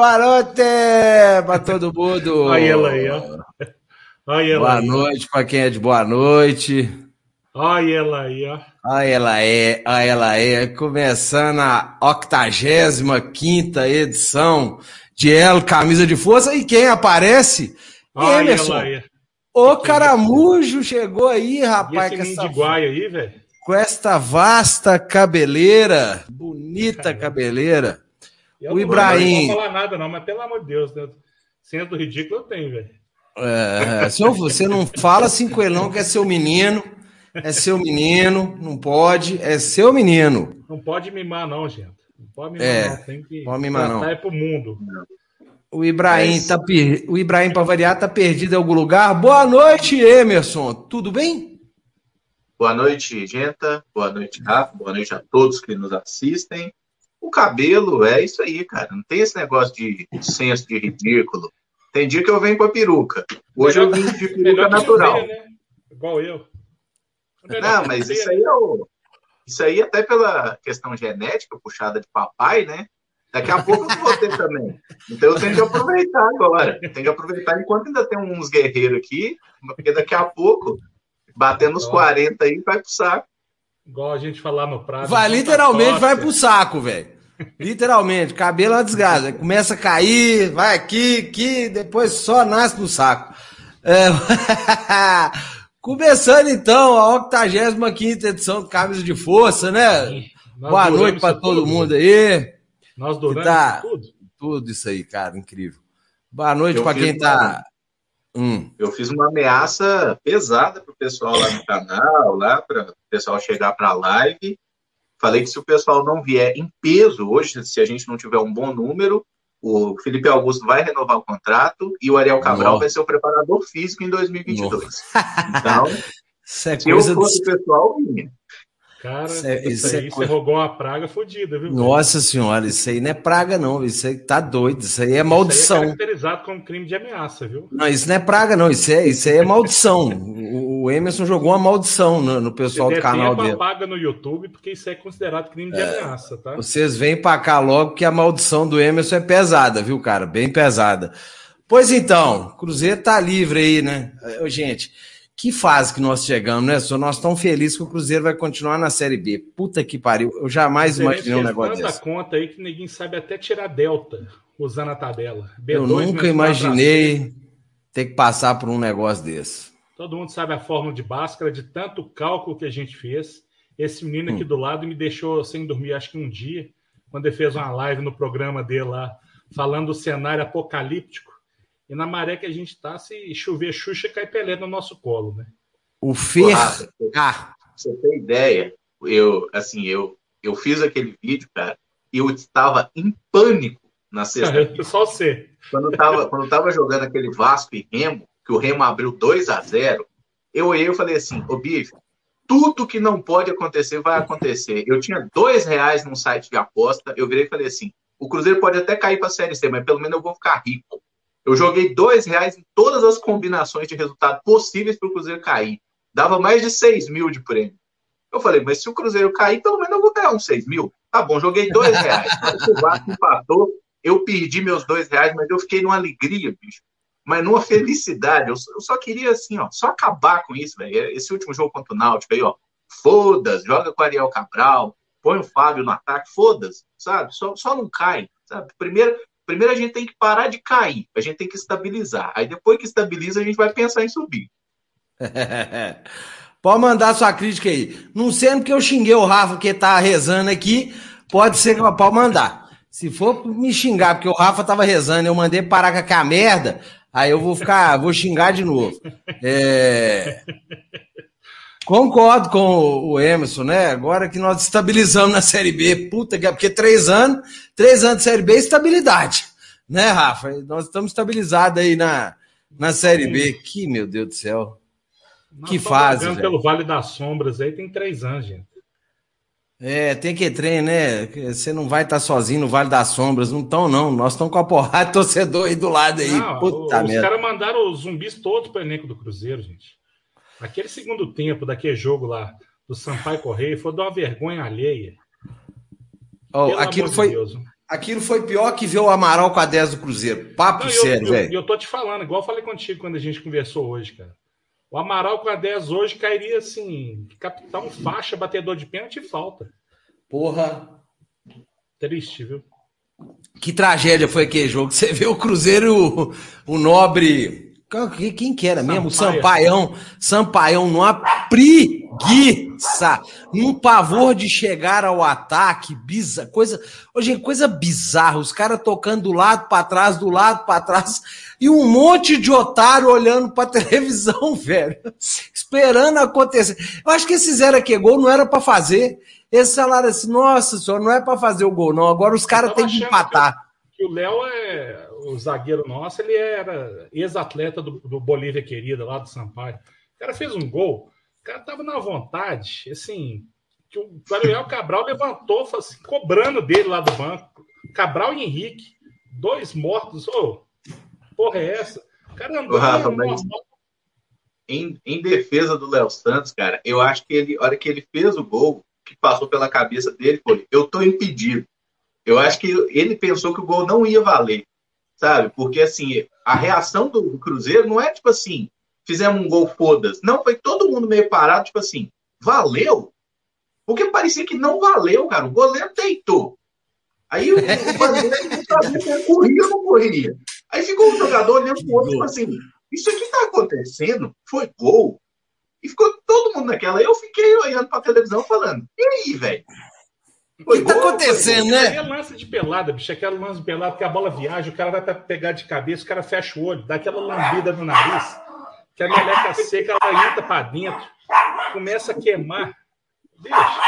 boa noite para todo mundo. Olha ela aí, ó. Olha ela boa aí. noite para quem é de boa noite. Olha ela aí, ó. Olha ela é, olha ela é. Começando a 85 edição de El Camisa de Força. E quem aparece? Olha Emerson. ela aí. O Caramujo chegou aí, rapaz. E esse com essa... aí, velho? Com esta vasta cabeleira, bonita Caramba. cabeleira. Eu o não Ibrahim. Não vou falar nada, não, mas pelo amor de Deus, né? sendo ridículo eu tenho, velho. É, se você não fala assim ele, não, que é seu menino. É seu menino, não pode, é seu menino. Não pode mimar, não, gente. Não pode mimar, é, não. Tem que pode mimar, não. É pro mundo. O Ibrahim, é tá per... o Ibrahim para variar, tá perdido em algum lugar. Boa noite, Emerson. Tudo bem? Boa noite, Genta. Boa noite, Rafa. Boa noite a todos que nos assistem. O cabelo é isso aí, cara. Não tem esse negócio de senso de ridículo. Tem dia que eu venho com a peruca. Hoje melhor, eu vim de peruca natural. Né? Igual eu. Não, mas isso aí é o. Isso aí, até pela questão genética, puxada de papai, né? Daqui a pouco eu vou ter também. Então eu tenho que aproveitar agora. Tenho que aproveitar enquanto ainda tem uns guerreiros aqui, porque daqui a pouco, batendo os 40 aí, vai pro saco. Igual a gente falar no prazo. Vai, literalmente vai pro saco, velho. Literalmente, cabelo é uma desgraça. Começa a cair, vai aqui, aqui, depois só nasce no saco. É... Começando então a 85 edição do Camisa de Força, né? Boa noite para todo tudo, mundo aí. Nós duramos tá... tudo. Tudo isso aí, cara, incrível. Boa noite para quem tá. Hum. Eu fiz uma ameaça pesada pro pessoal lá no canal, lá para o pessoal chegar para a live. Falei que se o pessoal não vier em peso hoje, se a gente não tiver um bom número, o Felipe Augusto vai renovar o contrato e o Ariel Cabral Nossa. vai ser o preparador físico em 2022. Nossa. Então, se eu fosse o pessoal, vinha. Cara, isso, é, isso, isso aí é... você rogou uma praga fodida, viu? Nossa senhora, isso aí não é praga, não. Isso aí tá doido. Isso aí é maldição. Isso é caracterizado como crime de ameaça, viu? Não, isso não é praga, não. Isso, é, isso aí é maldição. o, o Emerson jogou uma maldição no, no pessoal do canal dele. paga no YouTube, porque isso é considerado crime de é, ameaça, tá? Vocês vêm pra cá logo que a maldição do Emerson é pesada, viu, cara? Bem pesada. Pois então, Cruzeiro tá livre aí, né? Gente. Que fase que nós chegamos, né? Só nós estamos felizes que o Cruzeiro vai continuar na Série B. Puta que pariu. Eu jamais imaginei um negócio desse. conta aí que ninguém sabe até tirar delta usando a tabela. B2 Eu nunca imaginei ter que passar por um negócio desse. Todo mundo sabe a fórmula de Bhaskara, de tanto cálculo que a gente fez. Esse menino aqui hum. do lado me deixou sem dormir, acho que um dia, quando ele fez uma live no programa dele lá, falando do cenário apocalíptico e na maré que a gente está, se chover Xuxa, cai Pelé no nosso colo, né? O Fer... Ah, você tem ideia? Eu, assim, eu, eu fiz aquele vídeo, cara, e eu estava em pânico na sexta. Só você. Quando eu tava, quando eu tava jogando aquele Vasco e Remo, que o Remo abriu 2 a 0 eu olhei e falei assim, ô Bife, tudo que não pode acontecer vai acontecer. Eu tinha dois reais num site de aposta, eu virei e falei assim, o Cruzeiro pode até cair para a Série C, mas pelo menos eu vou ficar rico. Eu joguei dois reais em todas as combinações de resultado possíveis para o Cruzeiro cair. Dava mais de 6 mil de prêmio. Eu falei, mas se o Cruzeiro cair, pelo menos eu vou ganhar uns 6 mil. Tá bom, joguei dois reais. o Vasco empatou, eu perdi meus dois reais, mas eu fiquei numa alegria, bicho. Mas numa felicidade. Eu, só queria, assim, ó, só acabar com isso, velho. Esse último jogo contra o Náutico aí, ó. Foda-se, joga com o Ariel Cabral, põe o Fábio no ataque, foda-se, sabe? Só, só não cai, sabe? Primeiro, Primeiro a gente tem que parar de cair, a gente tem que estabilizar. Aí depois que estabiliza, a gente vai pensar em subir. pode mandar sua crítica aí. Não sendo que eu xinguei o Rafa que tá rezando aqui, pode ser que pode mandar. Se for me xingar porque o Rafa tava rezando, eu mandei parar com aquela merda, aí eu vou ficar, vou xingar de novo. É... Concordo com o Emerson, né? Agora que nós estabilizamos na Série B, puta que é, porque três anos, três anos de Série B, estabilidade, né, Rafa? Nós estamos estabilizados aí na, na Série B. Que, meu Deus do céu. Nós que fase, velho. pelo Vale das Sombras aí tem três anos, gente. É, tem que trem, né? Você não vai estar sozinho no Vale das Sombras, não estão, não. Nós estamos com a porrada de torcedor aí do lado aí. Não, Puta os caras mandaram os zumbis todos para o elenco do Cruzeiro, gente. Aquele segundo tempo daquele jogo lá do Sampaio Correia foi de uma vergonha alheia. Oh, aquilo foi, Deus. Aquilo foi pior que ver o Amaral com a 10 do Cruzeiro. Papo Não, sério, velho. E eu, eu tô te falando, igual eu falei contigo quando a gente conversou hoje, cara. O Amaral com a 10 hoje cairia assim, capitão, faixa, batedor de pênalti e falta. Porra. Triste, viu? Que tragédia foi aquele jogo. Você vê o Cruzeiro, o, o Nobre. Quem que era mesmo? Sampaião. Sampaião numa preguiça. Num pavor de chegar ao ataque. Biza, coisa, hoje coisa bizarra. Os caras tocando do lado para trás, do lado para trás. E um monte de otário olhando pra televisão, velho. Esperando acontecer. Eu acho que esse zero aqui gol não era para fazer. Esse salário assim, nossa senhora, não é para fazer o gol, não. Agora os caras têm que empatar. Que, que o Léo é o zagueiro nosso, ele era ex-atleta do, do, Bolívia Querida, lá do Sampaio. O cara fez um gol, o cara tava na vontade, assim, que o Gabriel Cabral levantou, assim, cobrando dele lá do banco. Cabral e Henrique, dois mortos. Ô, oh, porra é essa? O cara andou Rafa, mas... em, em defesa do Léo Santos, cara, eu acho que ele, a hora que ele fez o gol, que passou pela cabeça dele foi: eu tô impedido. Eu acho que ele pensou que o gol não ia valer, sabe? Porque assim, a reação do Cruzeiro não é tipo assim, fizemos um gol foda-se. Não, foi todo mundo meio parado, tipo assim, valeu? Porque parecia que não valeu, cara. O goleiro deitou. Aí o, goleiro não corria ou não corria. Aí ficou o jogador olhando pro outro, tipo assim, isso aqui tá acontecendo? Foi gol? E ficou todo mundo naquela. Eu fiquei olhando pra televisão falando, e aí, velho? O que tá acontecendo, né? É lance de pelada, bicho. Aquela lance de pelada que a bola viaja, o cara vai pegar de cabeça, o cara fecha o olho, dá aquela lambida no nariz, que a meleca seca, ela entra pra dentro, começa a queimar. Deixa.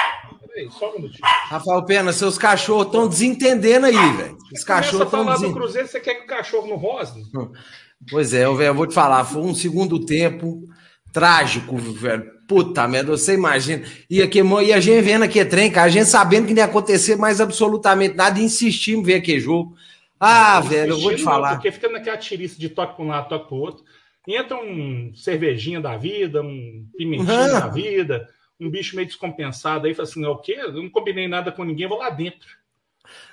Peraí, só um minutinho. Rafael Pena, seus cachorros estão desentendendo aí, velho. Os cachorros estão desentendendo. do Cruzeiro, você quer que o cachorro não rose? Pois é, eu vou te falar, foi um segundo tempo trágico, velho. Puta merda, você imagina. E, aqui, e a gente vendo aqui trem, cara, a gente sabendo que não ia acontecer mais absolutamente nada e insistimos em ver aquele jogo. Ah, não, velho, eu vou te falar. Não, porque fica naquela tirice de toque para um lado, toque para o outro. Entra um cervejinha da vida, um pimentinho uhum. da vida, um bicho meio descompensado aí, fala assim: o quê? Eu não combinei nada com ninguém, vou lá dentro.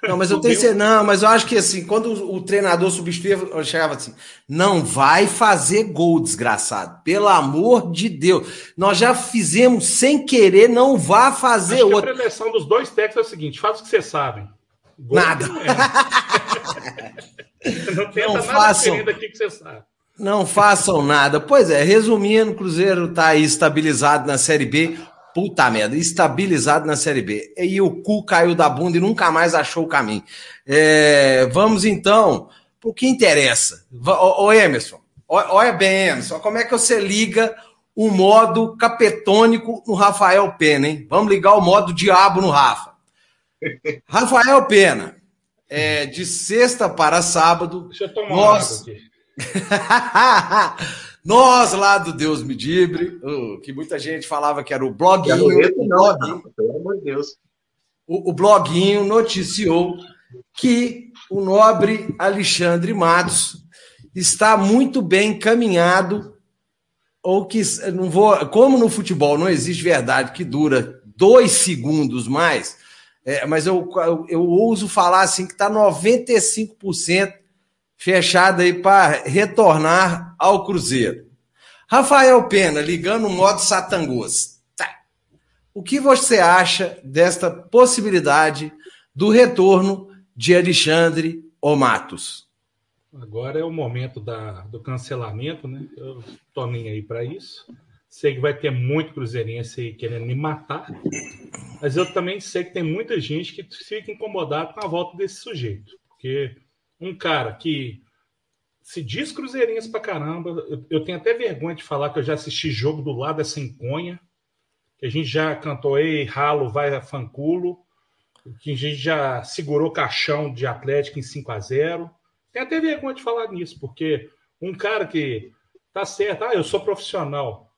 Não, mas eu tenho certeza, não, mas eu acho que assim, quando o treinador substituía, eu chegava assim, não vai fazer gol, desgraçado. Pelo amor de Deus. Nós já fizemos sem querer, não vá fazer acho outro. a preleção dos dois técnicos é o seguinte: faz o que vocês sabem. Gol nada. É. não tenta não nada façam, que você sabe. Não façam nada. Pois é, resumindo, o Cruzeiro está aí estabilizado na Série B. Puta merda, estabilizado na Série B. E o cu caiu da bunda e nunca mais achou o caminho. É, vamos então o que interessa. Ô, ô Emerson, olha bem, Emerson, como é que você liga o modo capetônico no Rafael Pena, hein? Vamos ligar o modo diabo no Rafa. Rafael Pena, é, de sexta para sábado. Deixa eu tomar nós... água aqui. Nós lá do Deus Medibre, que muita gente falava que era o bloguinho. O bloguinho, pelo amor de Deus. O, o bloguinho noticiou que o nobre Alexandre Matos está muito bem encaminhado ou que não vou, como no futebol não existe verdade que dura dois segundos mais, é, mas eu, eu, eu ouso falar assim que está 95% fechada aí para retornar ao Cruzeiro. Rafael Pena, ligando o modo Satangos. Tá. O que você acha desta possibilidade do retorno de Alexandre ou Matos? Agora é o momento da, do cancelamento, né? Eu tô nem aí para isso. Sei que vai ter muito cruzeirense aí querendo me matar, mas eu também sei que tem muita gente que fica incomodada com a volta desse sujeito, porque um cara que se diz cruzeirense pra caramba, eu, eu, tenho até vergonha de falar que eu já assisti jogo do lado dessa enconha, que a gente já cantou Ei, ralo, vai a fanculo, que a gente já segurou caixão de Atlético em 5 a 0 Tenho até vergonha de falar nisso, porque um cara que tá certo, ah, eu sou profissional.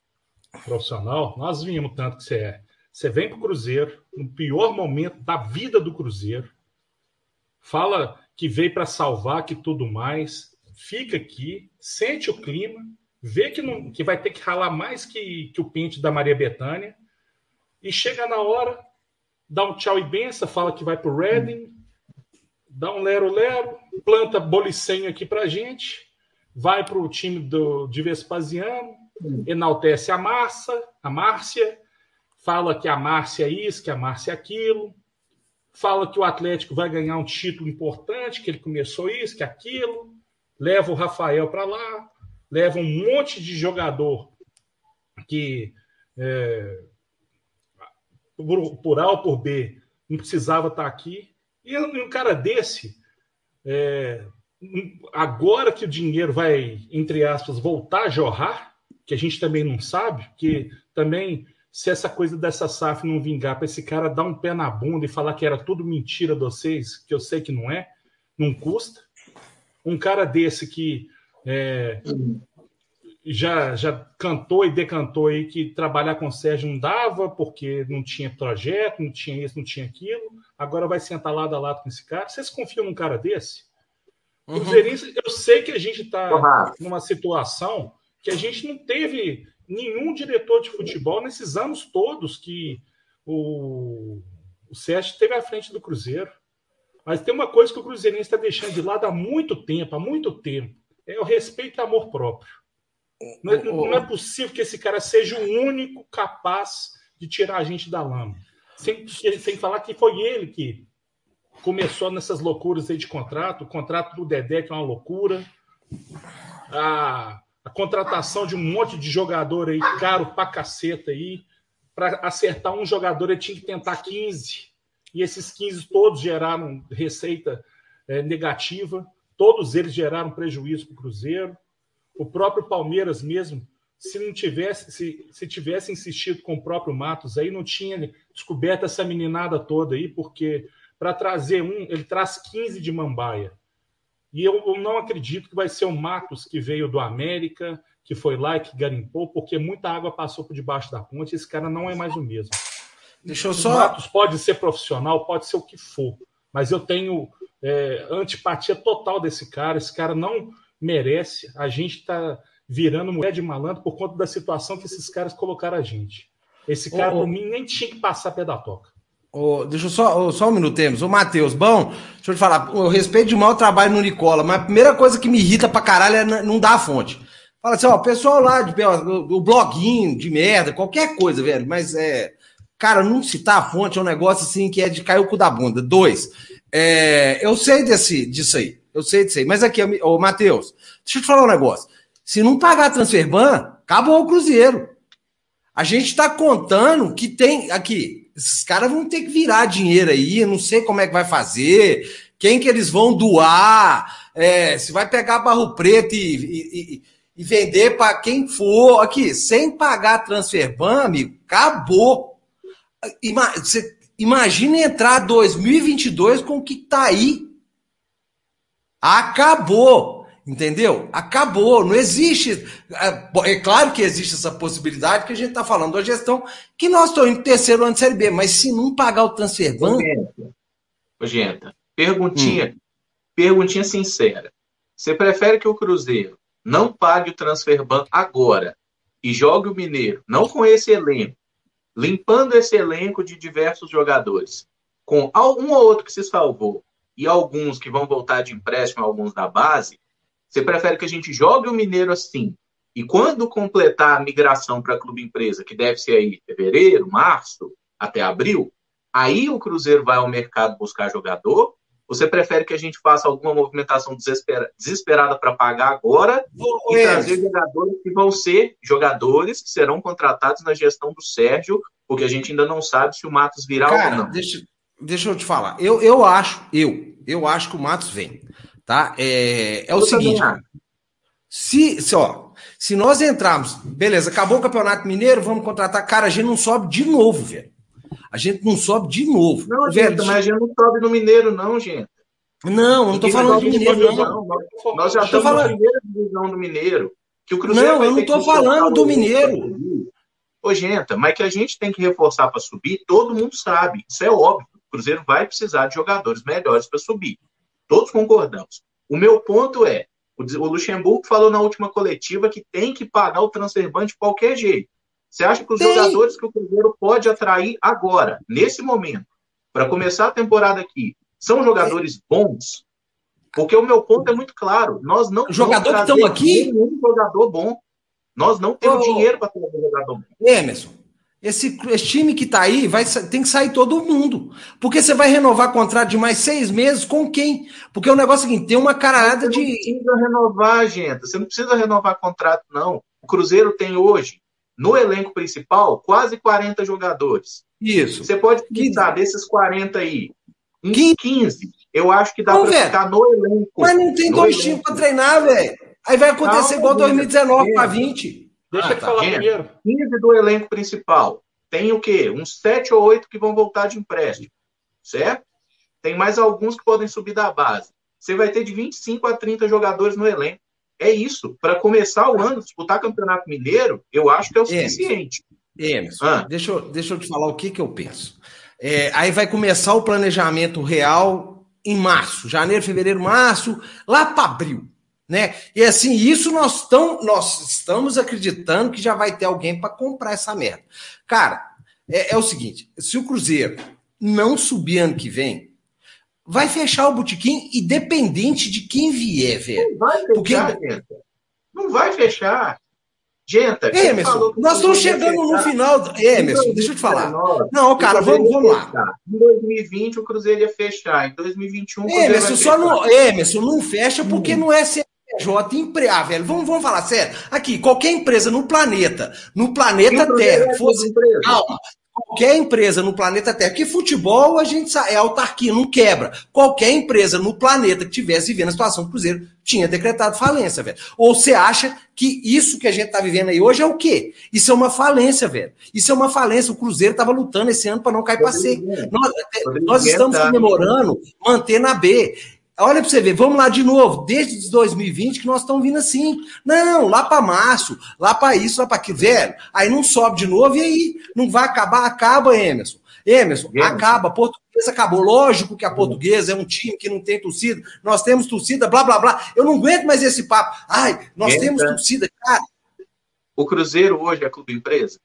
Profissional, nós vimos tanto que você é. Você vem pro Cruzeiro, no pior momento da vida do Cruzeiro, fala que veio para salvar, que tudo mais, fica aqui, sente o clima, vê que, não, que vai ter que ralar mais que, que o pente da Maria Bethânia, e chega na hora, dá um tchau e benção, fala que vai pro Reading, dá um lero-lero, planta bolicenho aqui pra gente, vai para o time do, de Vespasiano, enaltece a Massa, a Márcia, fala que a Márcia é isso, que a Márcia é aquilo, fala que o Atlético vai ganhar um título importante, que ele começou isso, que aquilo, leva o Rafael para lá, leva um monte de jogador que é, por, por A ou por B não precisava estar tá aqui. E um cara desse, é, agora que o dinheiro vai, entre aspas, voltar a jorrar, que a gente também não sabe, que também, se essa coisa dessa SAF não vingar, para esse cara dar um pé na bunda e falar que era tudo mentira de vocês, que eu sei que não é, não custa. Um cara desse que é, já, já cantou e decantou aí que trabalhar com o Sérgio não dava, porque não tinha projeto, não tinha isso, não tinha aquilo. Agora vai sentar lado a lado com esse cara. Vocês confiam num cara desse? Uhum. eu sei que a gente está numa situação que a gente não teve nenhum diretor de futebol nesses anos todos que o, o Sérgio teve à frente do Cruzeiro. Mas tem uma coisa que o Cruzeirense está deixando de lado há muito tempo, há muito tempo. É o respeito e amor próprio. Não é, não é, possível que esse cara seja o único capaz de tirar a gente da lama. Sem, sem falar que foi ele que começou nessas loucuras aí de contrato, o contrato do Dedé, que é uma loucura, a, a contratação de um monte de jogador aí, caro pra caceta aí, para acertar um jogador ele tinha que tentar 15, e esses 15 todos geraram receita é, negativa, todos eles geraram prejuízo para o Cruzeiro. O próprio Palmeiras mesmo, se não tivesse, se, se tivesse insistido com o próprio Matos aí, não tinha descoberto essa meninada toda aí, porque para trazer um, ele traz 15 de Mambaia. E eu, eu, não acredito que vai ser o Matos que veio do América, que foi lá e que garimpou, porque muita água passou por debaixo da ponte. Esse cara não é mais o mesmo. Deixa eu só. O Matos pode ser profissional, pode ser o que for, mas eu tenho é, antipatia total desse cara. Esse cara não merece. A gente está virando mulher de malandro por conta da situação que esses caras colocaram a gente. Esse cara, por mim, nem tinha que passar pé da toca. Oh, deixa eu só, oh, só um minuto, temos. Ô, Matheus, bom, deixa eu te falar, eu respeito demais o trabalho no Nicola, mas a primeira coisa que me irrita pra caralho é não dar a fonte. Fala assim, ó, o pessoal lá, de, o bloguinho de merda, qualquer coisa, velho, mas é. Cara, não citar a fonte é um negócio assim que é de cair o cu da bunda. Dois, é, eu sei desse, disso aí. Eu sei disso aí. Mas aqui, ô Matheus, deixa eu te falar um negócio. Se não pagar a Transferban, acabou o Cruzeiro. A gente está contando que tem. Aqui, esses caras vão ter que virar dinheiro aí, não sei como é que vai fazer, quem que eles vão doar, é, se vai pegar barro preto e, e, e vender para quem for. Aqui, sem pagar a Transferban, amigo, acabou. Imagina entrar 2022 com o que tá aí Acabou. Entendeu? Acabou. Não existe. É, é claro que existe essa possibilidade que a gente está falando da gestão que nós estamos em terceiro ano de Série B, mas se não pagar o transfer ban. Genta, perguntinha, hum. perguntinha sincera. Você prefere que o Cruzeiro não pague o transfer ban agora e jogue o Mineiro, não com esse elenco, limpando esse elenco de diversos jogadores, com um ou outro que se salvou, e alguns que vão voltar de empréstimo, alguns da base, você prefere que a gente jogue o Mineiro assim? E quando completar a migração para clube empresa, que deve ser aí fevereiro, março, até abril, aí o Cruzeiro vai ao mercado buscar jogador? Você prefere que a gente faça alguma movimentação desesperada para pagar agora e trazer jogadores que vão ser jogadores que serão contratados na gestão do Sérgio, porque a gente ainda não sabe se o Matos virá Cara, ou não? Deixa, deixa eu te falar. Eu, eu acho, eu, eu acho que o Matos vem. Tá? É, é o seguinte. Se, se, ó, se nós entrarmos, beleza, acabou o Campeonato Mineiro, vamos contratar. Cara, a gente não sobe de novo, velho. A gente não sobe de novo. Não, velho, gente, mas a gente não sobe no Mineiro, não, gente. Não, eu não tô falando de Mineiro, não. Nós já estamos falando... na primeira divisão do Mineiro. Que o Cruzeiro não, eu não tô falando do Mineiro. Ô, gente, mas que a gente tem que reforçar para subir, todo mundo sabe. Isso é óbvio. O Cruzeiro vai precisar de jogadores melhores para subir. Todos concordamos. O meu ponto é, o Luxemburgo falou na última coletiva que tem que pagar o transfer ban de qualquer jeito. Você acha que os tem. jogadores que o Cruzeiro pode atrair agora, nesse momento, para começar a temporada aqui, São jogadores bons? Porque o meu ponto é muito claro. Nós não jogador que estão aqui, nenhum jogador bom. Nós não temos oh, dinheiro para ter um jogador bom. Emerson, esse, esse, time que está aí vai, tem que sair todo mundo. Porque você vai renovar contrato de mais seis meses com quem? Porque o negócio é o seguinte: tem uma carada de. Você não precisa renovar, gente. Você não precisa renovar contrato, não. O Cruzeiro tem hoje, no elenco principal, quase 40 jogadores. Isso. Você pode pensar, desses 40 aí, uns 15 eu acho que dá para ficar no elenco. Mas não tem dois times para treinar, velho. Aí vai acontecer não, igual 2019 para 20. Deixa ah, ele tá. falar Gente, primeiro. 15 do elenco principal. Tem o quê? Uns 7 ou 8 que vão voltar de empréstimo. Certo? Tem mais alguns que podem subir da base. Você vai ter de 25 a 30 jogadores no elenco. É isso. Para começar o ano, disputar campeonato mineiro, eu acho que é o suficiente. Emerson, ah. deixa, eu, deixa eu te falar o que, que eu penso. É, aí vai começar o planejamento real em março, janeiro, fevereiro, março, lá para abril. Né? E assim, isso nós, tão, nós estamos acreditando que já vai ter alguém para comprar essa merda. Cara, é, é, o seguinte: se o Cruzeiro não subir ano que vem, vai fechar o botequim, independente de quem vier, velho. Não vai fechar, Porque... Não vai fechar. Genta, Emerson, nós estamos chegando no final. Emerson, deixa eu te falar. Não, cara, vamos, vamos lá. Em 2020 o Cruzeiro ia fechar. Em 2021 o Cruzeiro Emerson, só não, Emerson, não fecha porque hum. não é CNPJ empregar, ah, velho. Vamos, vamos falar sério. Aqui, qualquer empresa no planeta, no planeta Terra, fosse. Calma, Qualquer empresa no planeta Terra, que futebol a gente é autarquia, não quebra. Qualquer empresa no planeta que tivesse vivendo a situação do Cruzeiro tinha decretado falência, velho. Ou você acha que isso que a gente tá vivendo aí hoje é o quê? Isso é uma falência, velho. Isso é uma falência. O Cruzeiro tava lutando esse ano para não cair para C. Nós, nós estamos comemorando manter na B. Olha para você ver, vamos lá de novo, desde 2020 que nós estamos vindo assim. Não, lá para março, lá para isso, lá para aquilo, velho. Aí não sobe de novo e aí não vai acabar, acaba, Emerson. Emerson, Emerson. acaba, a portuguesa acabou. Lógico que a portuguesa é um time que não tem torcida, nós temos torcida, blá blá blá. Eu não aguento mais esse papo. Ai, nós temos torcida, cara. O Cruzeiro hoje é clube empresa?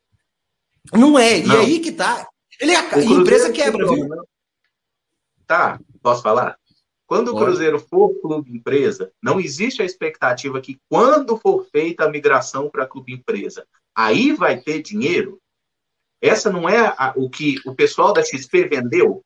Não é, não. e aí que tá. Ele é a empresa quebra, viu? Tá, posso falar? Quando o Cruzeiro for clube empresa, não existe a expectativa que quando for feita a migração para clube empresa, aí vai ter dinheiro. Essa não é a, o que o pessoal da XP vendeu.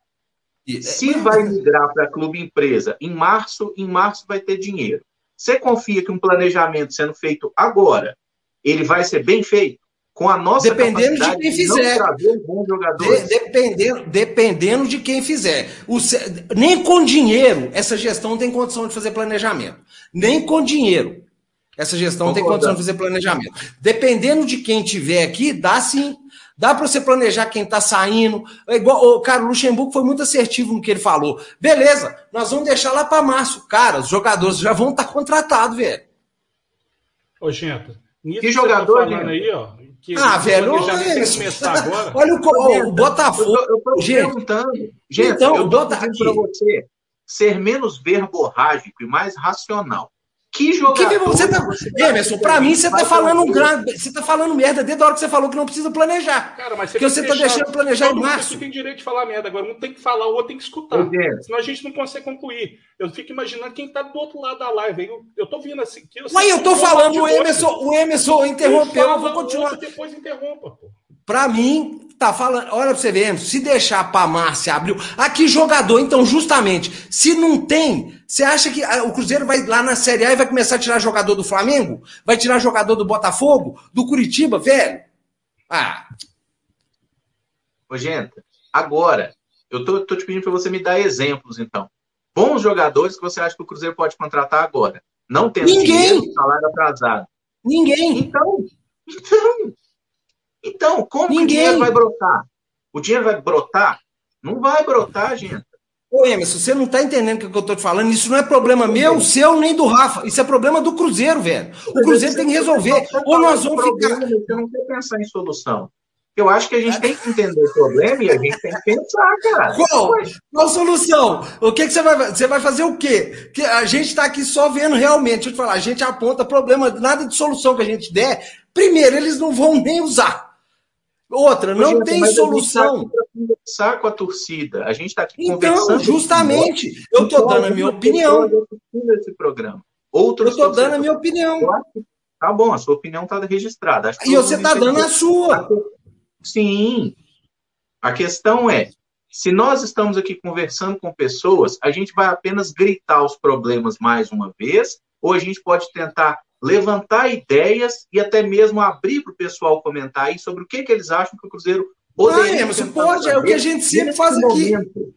Se vai migrar para clube empresa em março, em março vai ter dinheiro. Você confia que um planejamento sendo feito agora, ele vai ser bem feito? Com a nossa dependendo de quem fizer. De, dependendo, dependendo de quem fizer. O, nem com dinheiro essa gestão tem condição de fazer planejamento. Nem com dinheiro essa gestão Concordo. tem condição de fazer planejamento. Dependendo de quem tiver aqui, dá sim. Dá para você planejar quem está saindo. É igual, o cara, o Luxemburgo foi muito assertivo no que ele falou. Beleza, nós vamos deixar lá para março. Cara, os jogadores já vão estar tá contratados, velho. Ô, gente, que tá jogador, tá aí, ó, que ah, velho, já é começar agora. Olha o, o Botafogo. Eu, eu, gente, perguntando. Gente, então, eu estou pedindo para você ser menos verborrágico e mais racional. Que jogador. Que você tá... Emerson, pra mim você tá falando um grande. Você tá falando merda desde a hora que você falou que não precisa planejar. Cara, mas você que você tá deixando planejar em março. Você tem direito de falar merda. Agora, um tem que falar, o outro tem que escutar. Senão a gente não consegue concluir. Eu fico imaginando quem tá do outro lado da live. Eu, eu tô vindo assim. Eu Mas eu tô falando, o Emerson, o Emerson interrompeu, eu vou continuar. Depois interrompa, pô. Pra mim, tá falando. Olha pra você ver, se deixar pra Márcia abriu. Aqui, jogador, então, justamente, se não tem, você acha que o Cruzeiro vai lá na Série A e vai começar a tirar jogador do Flamengo? Vai tirar jogador do Botafogo? Do Curitiba, velho? Ah. Ô, gente, agora, eu tô, tô te pedindo pra você me dar exemplos, então. Bons jogadores que você acha que o Cruzeiro pode contratar agora. Não tendo Ninguém. dinheiro, salário atrasado. Ninguém. Então, então, então, como Ninguém. que o dinheiro vai brotar? O dinheiro vai brotar? Não vai brotar, gente. Ô, Emerson, você não tá entendendo o que eu tô te falando. Isso não é problema meu, seu, nem do Rafa. Isso é problema do Cruzeiro, velho. O Cruzeiro tem que resolver. Ou nós vamos ficar. Você não quer pensar em solução. Eu acho que a gente tem que entender o problema e a gente tem que pensar, cara. Qual? Qual solução? O que, que você vai Você vai fazer o quê? Que a gente está aqui só vendo realmente. Deixa eu te falar, a gente aponta problema, nada de solução que a gente der. Primeiro, eles não vão nem usar. Outra, não gente, tem solução. Para conversar com a torcida. A gente está aqui então, conversando. Então, justamente, eu estou dando a minha opinião. Esse programa. Outros eu estou dando a minha opinião. Tá bom, a sua opinião está registrada. e você está dando a sua. Sim. A questão é, se nós estamos aqui conversando com pessoas, a gente vai apenas gritar os problemas mais uma vez, ou a gente pode tentar levantar ideias e até mesmo abrir para o pessoal comentar aí sobre o que, que eles acham que o Cruzeiro poderia. Ah, mas pode, é o que a gente sempre faz aqui. Momento.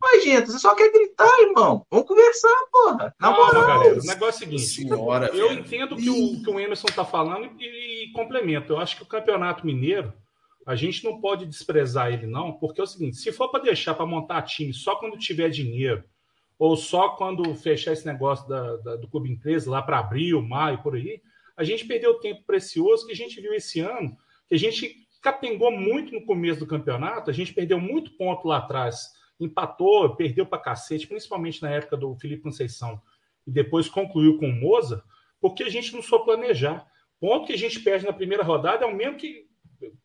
Mas, gente, você só quer gritar, irmão. Vamos conversar, porra. Na moral. galera, o negócio é o seguinte: Senhora, eu velho. entendo que o que o Emerson está falando e, e complemento. Eu acho que o Campeonato Mineiro, a gente não pode desprezar ele, não, porque é o seguinte: se for para deixar para montar time só quando tiver dinheiro, ou só quando fechar esse negócio da, da, do Clube Empresa lá para abril, maio, por aí, a gente perdeu tempo precioso que a gente viu esse ano, que a gente capengou muito no começo do campeonato, a gente perdeu muito ponto lá atrás empatou, perdeu para cacete, principalmente na época do Felipe Conceição, e depois concluiu com o Moza, porque a gente não soube planejar. Ponto que a gente perde na primeira rodada é o mesmo que,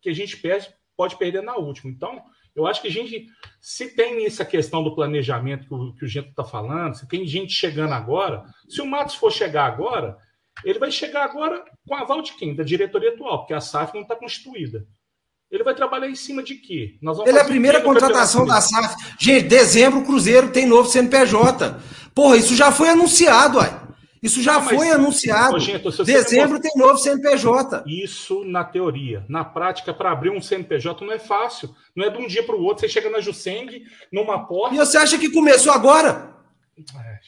que a gente perde, pode perder na última. Então, eu acho que a gente, se tem essa questão do planejamento que o, que o Gento está falando, se tem gente chegando agora, se o Matos for chegar agora, ele vai chegar agora com a aval de quem? Da diretoria atual, porque a SAF não está constituída. Ele vai trabalhar em cima de quê? Ele é a primeira contratação da SAF. Gente, dezembro o Cruzeiro tem novo CNPJ. Porra, isso já foi anunciado, uai. Isso já não, foi anunciado. Gente, dezembro tem novo CNPJ. Isso na teoria. Na prática, para abrir um CNPJ não é fácil. Não é de um dia para o outro. Você chega na Jusseng, numa porta. E você acha que começou agora? É,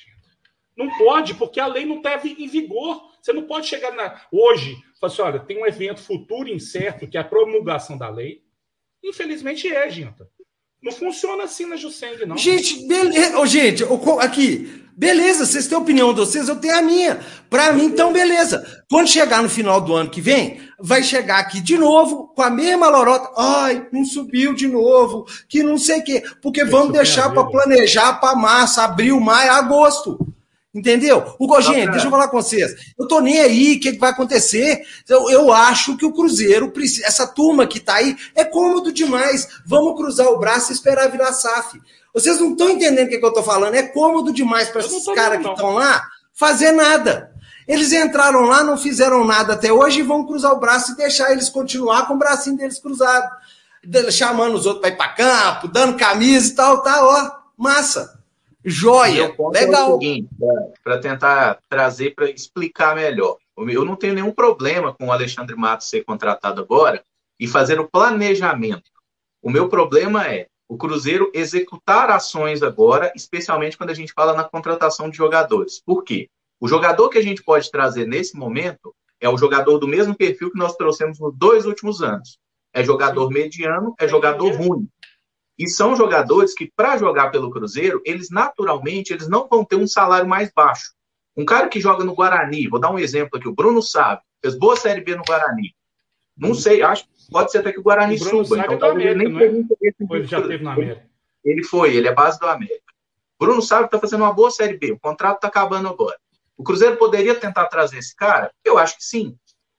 não pode, porque a lei não está em vigor. Você não pode chegar na... hoje Fala assim, olha, tem um evento futuro incerto, que é a promulgação da lei. Infelizmente é, gente. Não funciona assim na Jusseng, não. Gente, beleza. Oh, gente, aqui, beleza, vocês têm a opinião de vocês, eu tenho a minha. Para mim, então, beleza. Quando chegar no final do ano que vem, vai chegar aqui de novo com a mesma lorota. Ai, não subiu de novo, que não sei o quê. Porque vamos deixar para planejar para março, abril, maio, agosto. Entendeu? O gente, deixa eu falar com vocês. Eu tô nem aí, o que, vai acontecer? Eu, eu acho que o Cruzeiro, essa turma que tá aí, é cômodo demais. Vamos cruzar o braço e esperar virar SAF. Vocês não estão entendendo o que, que, eu tô falando. É cômodo demais para esses caras que estão lá fazer nada. Eles entraram lá, não fizeram nada até hoje e vão cruzar o braço e deixar eles continuar com o bracinho deles cruzado. Chamando os outros para ir para campo, dando camisa e tal, tá, ó, massa. Joia! Legal. É seguinte, para tentar trazer, para explicar melhor. Eu não tenho nenhum problema com o Alexandre Matos ser contratado agora e fazer o planejamento. O meu problema é o Cruzeiro executar ações agora, especialmente quando a gente fala na contratação de jogadores. Por quê? O jogador que a gente pode trazer nesse momento é o jogador do mesmo perfil que nós trouxemos nos dois últimos anos. É jogador mediano, é jogador ruim. E são jogadores que, para jogar pelo Cruzeiro, eles naturalmente eles não vão ter um salário mais baixo. Um cara que joga no Guarani, vou dar um exemplo aqui, o Bruno Sabe, fez boa Série B no Guarani. Não sei, acho pode ser até que o Guarani o suba. Então, é América, ele, nem é? ele já teve na América. Ele foi, ele é base do América. Bruno Sabe está fazendo uma boa Série B, o contrato está acabando agora. O Cruzeiro poderia tentar trazer esse cara? Eu acho que sim.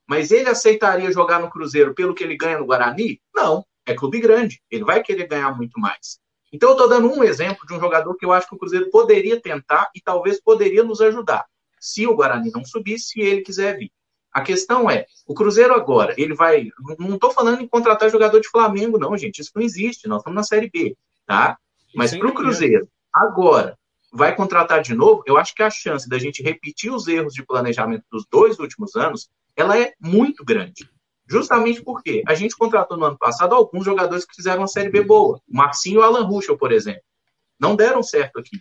Mas ele aceitaria jogar no Cruzeiro pelo que ele ganha no Guarani? Não é clube grande, ele vai querer ganhar muito mais. Então, eu estou dando um exemplo de um jogador que eu acho que o Cruzeiro poderia tentar e talvez poderia nos ajudar, se o Guarani não subisse, se ele quiser vir. A questão é, o Cruzeiro agora, ele vai. Não estou falando em contratar jogador de Flamengo, não, gente. Isso não existe. Nós estamos na Série B, tá? Mas para o Cruzeiro, agora, vai contratar de novo, eu acho que a chance da gente repetir os erros de planejamento dos dois últimos anos, ela é muito grande. Justamente porque a gente contratou no ano passado alguns jogadores que fizeram uma Série B boa. O Marcinho e o Alan Ruschel, por exemplo. Não deram certo aqui.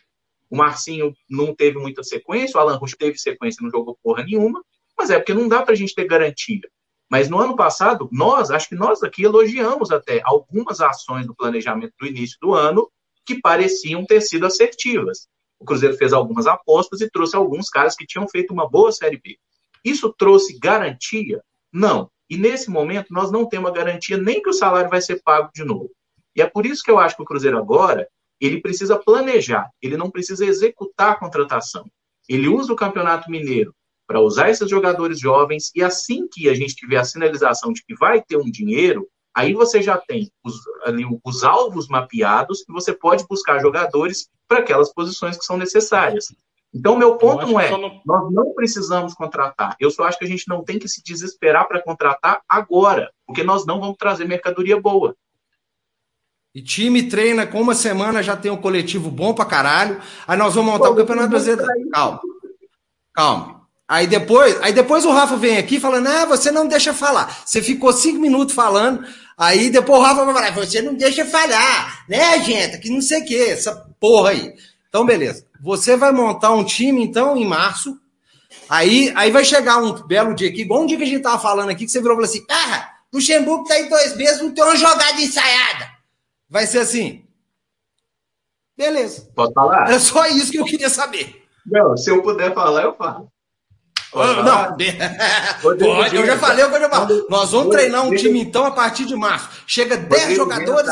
O Marcinho não teve muita sequência, o Alan Ruschel teve sequência, não jogou porra nenhuma, mas é porque não dá para a gente ter garantia. Mas no ano passado, nós, acho que nós aqui elogiamos até algumas ações do planejamento do início do ano que pareciam ter sido assertivas. O Cruzeiro fez algumas apostas e trouxe alguns caras que tinham feito uma boa Série B. Isso trouxe garantia? Não. E nesse momento, nós não temos a garantia nem que o salário vai ser pago de novo. E é por isso que eu acho que o Cruzeiro agora, ele precisa planejar, ele não precisa executar a contratação. Ele usa o Campeonato Mineiro para usar esses jogadores jovens e assim que a gente tiver a sinalização de que vai ter um dinheiro, Aí você já tem os, ali, os alvos mapeados e você pode buscar jogadores para aquelas posições que são necessárias. Então, meu ponto não é, não... nós não precisamos contratar. Eu só acho que a gente não tem que se desesperar para contratar agora, porque nós não vamos trazer mercadoria boa. E time treina com uma semana, já tem um coletivo bom pra caralho. Aí nós vamos montar Pô, o Campeonato Brasileiro. Calma. Calma. Aí depois, aí depois o Rafa vem aqui falando: ah, você não deixa falar. Você ficou cinco minutos falando. Aí depois o Rafa vai falar: você não deixa falhar, né, gente? Que não sei o que, essa porra aí. Então, beleza. Você vai montar um time, então, em março. Aí, aí vai chegar um belo dia aqui, igual um dia que a gente tava falando aqui, que você virou e falou assim: ah, Luxemburgo tá em dois meses, não tem uma jogada ensaiada. Vai ser assim. Beleza. Pode falar? É só isso que eu queria saber. Não, se eu puder falar, eu falo. Pode não, pode, eu já falei, eu já falo. Nós vamos treinar um time então a partir de março. Chega 10 jogadores.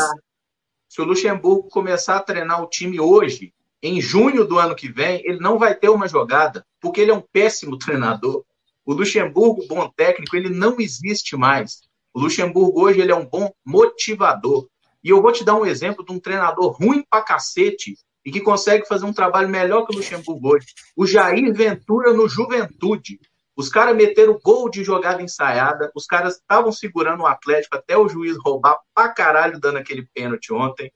Se o Luxemburgo começar a treinar o time hoje, em junho do ano que vem, ele não vai ter uma jogada, porque ele é um péssimo treinador. O Luxemburgo, bom técnico, ele não existe mais. O Luxemburgo hoje ele é um bom motivador. E eu vou te dar um exemplo de um treinador ruim pra cacete e que consegue fazer um trabalho melhor que o Luxemburgo hoje. O Jair Ventura no Juventude. Os caras meteram gol de jogada ensaiada, os caras estavam segurando o Atlético até o juiz roubar pra caralho dando aquele pênalti ontem.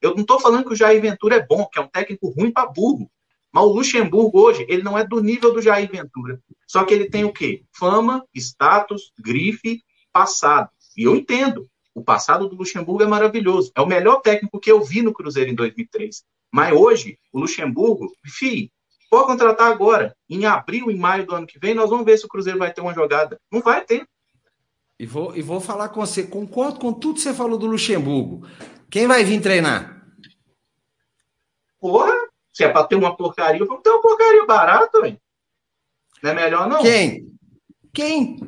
Eu não estou falando que o Jair Ventura é bom, que é um técnico ruim para burro. Mas o Luxemburgo hoje, ele não é do nível do Jair Ventura. Só que ele tem o quê? Fama, status, grife, passado. E eu entendo. O passado do Luxemburgo é maravilhoso. É o melhor técnico que eu vi no Cruzeiro em 2003. Mas hoje, o Luxemburgo, fi, pode contratar agora. Em abril, em maio do ano que vem, nós vamos ver se o Cruzeiro vai ter uma jogada. Não vai ter. E vou, e vou falar com você, concordo com tudo que você falou do Luxemburgo. Quem vai vir treinar? Porra, se é para ter uma porcaria, vamos ter uma porcaria barata, hein? Não é melhor, não? Quem? Quem?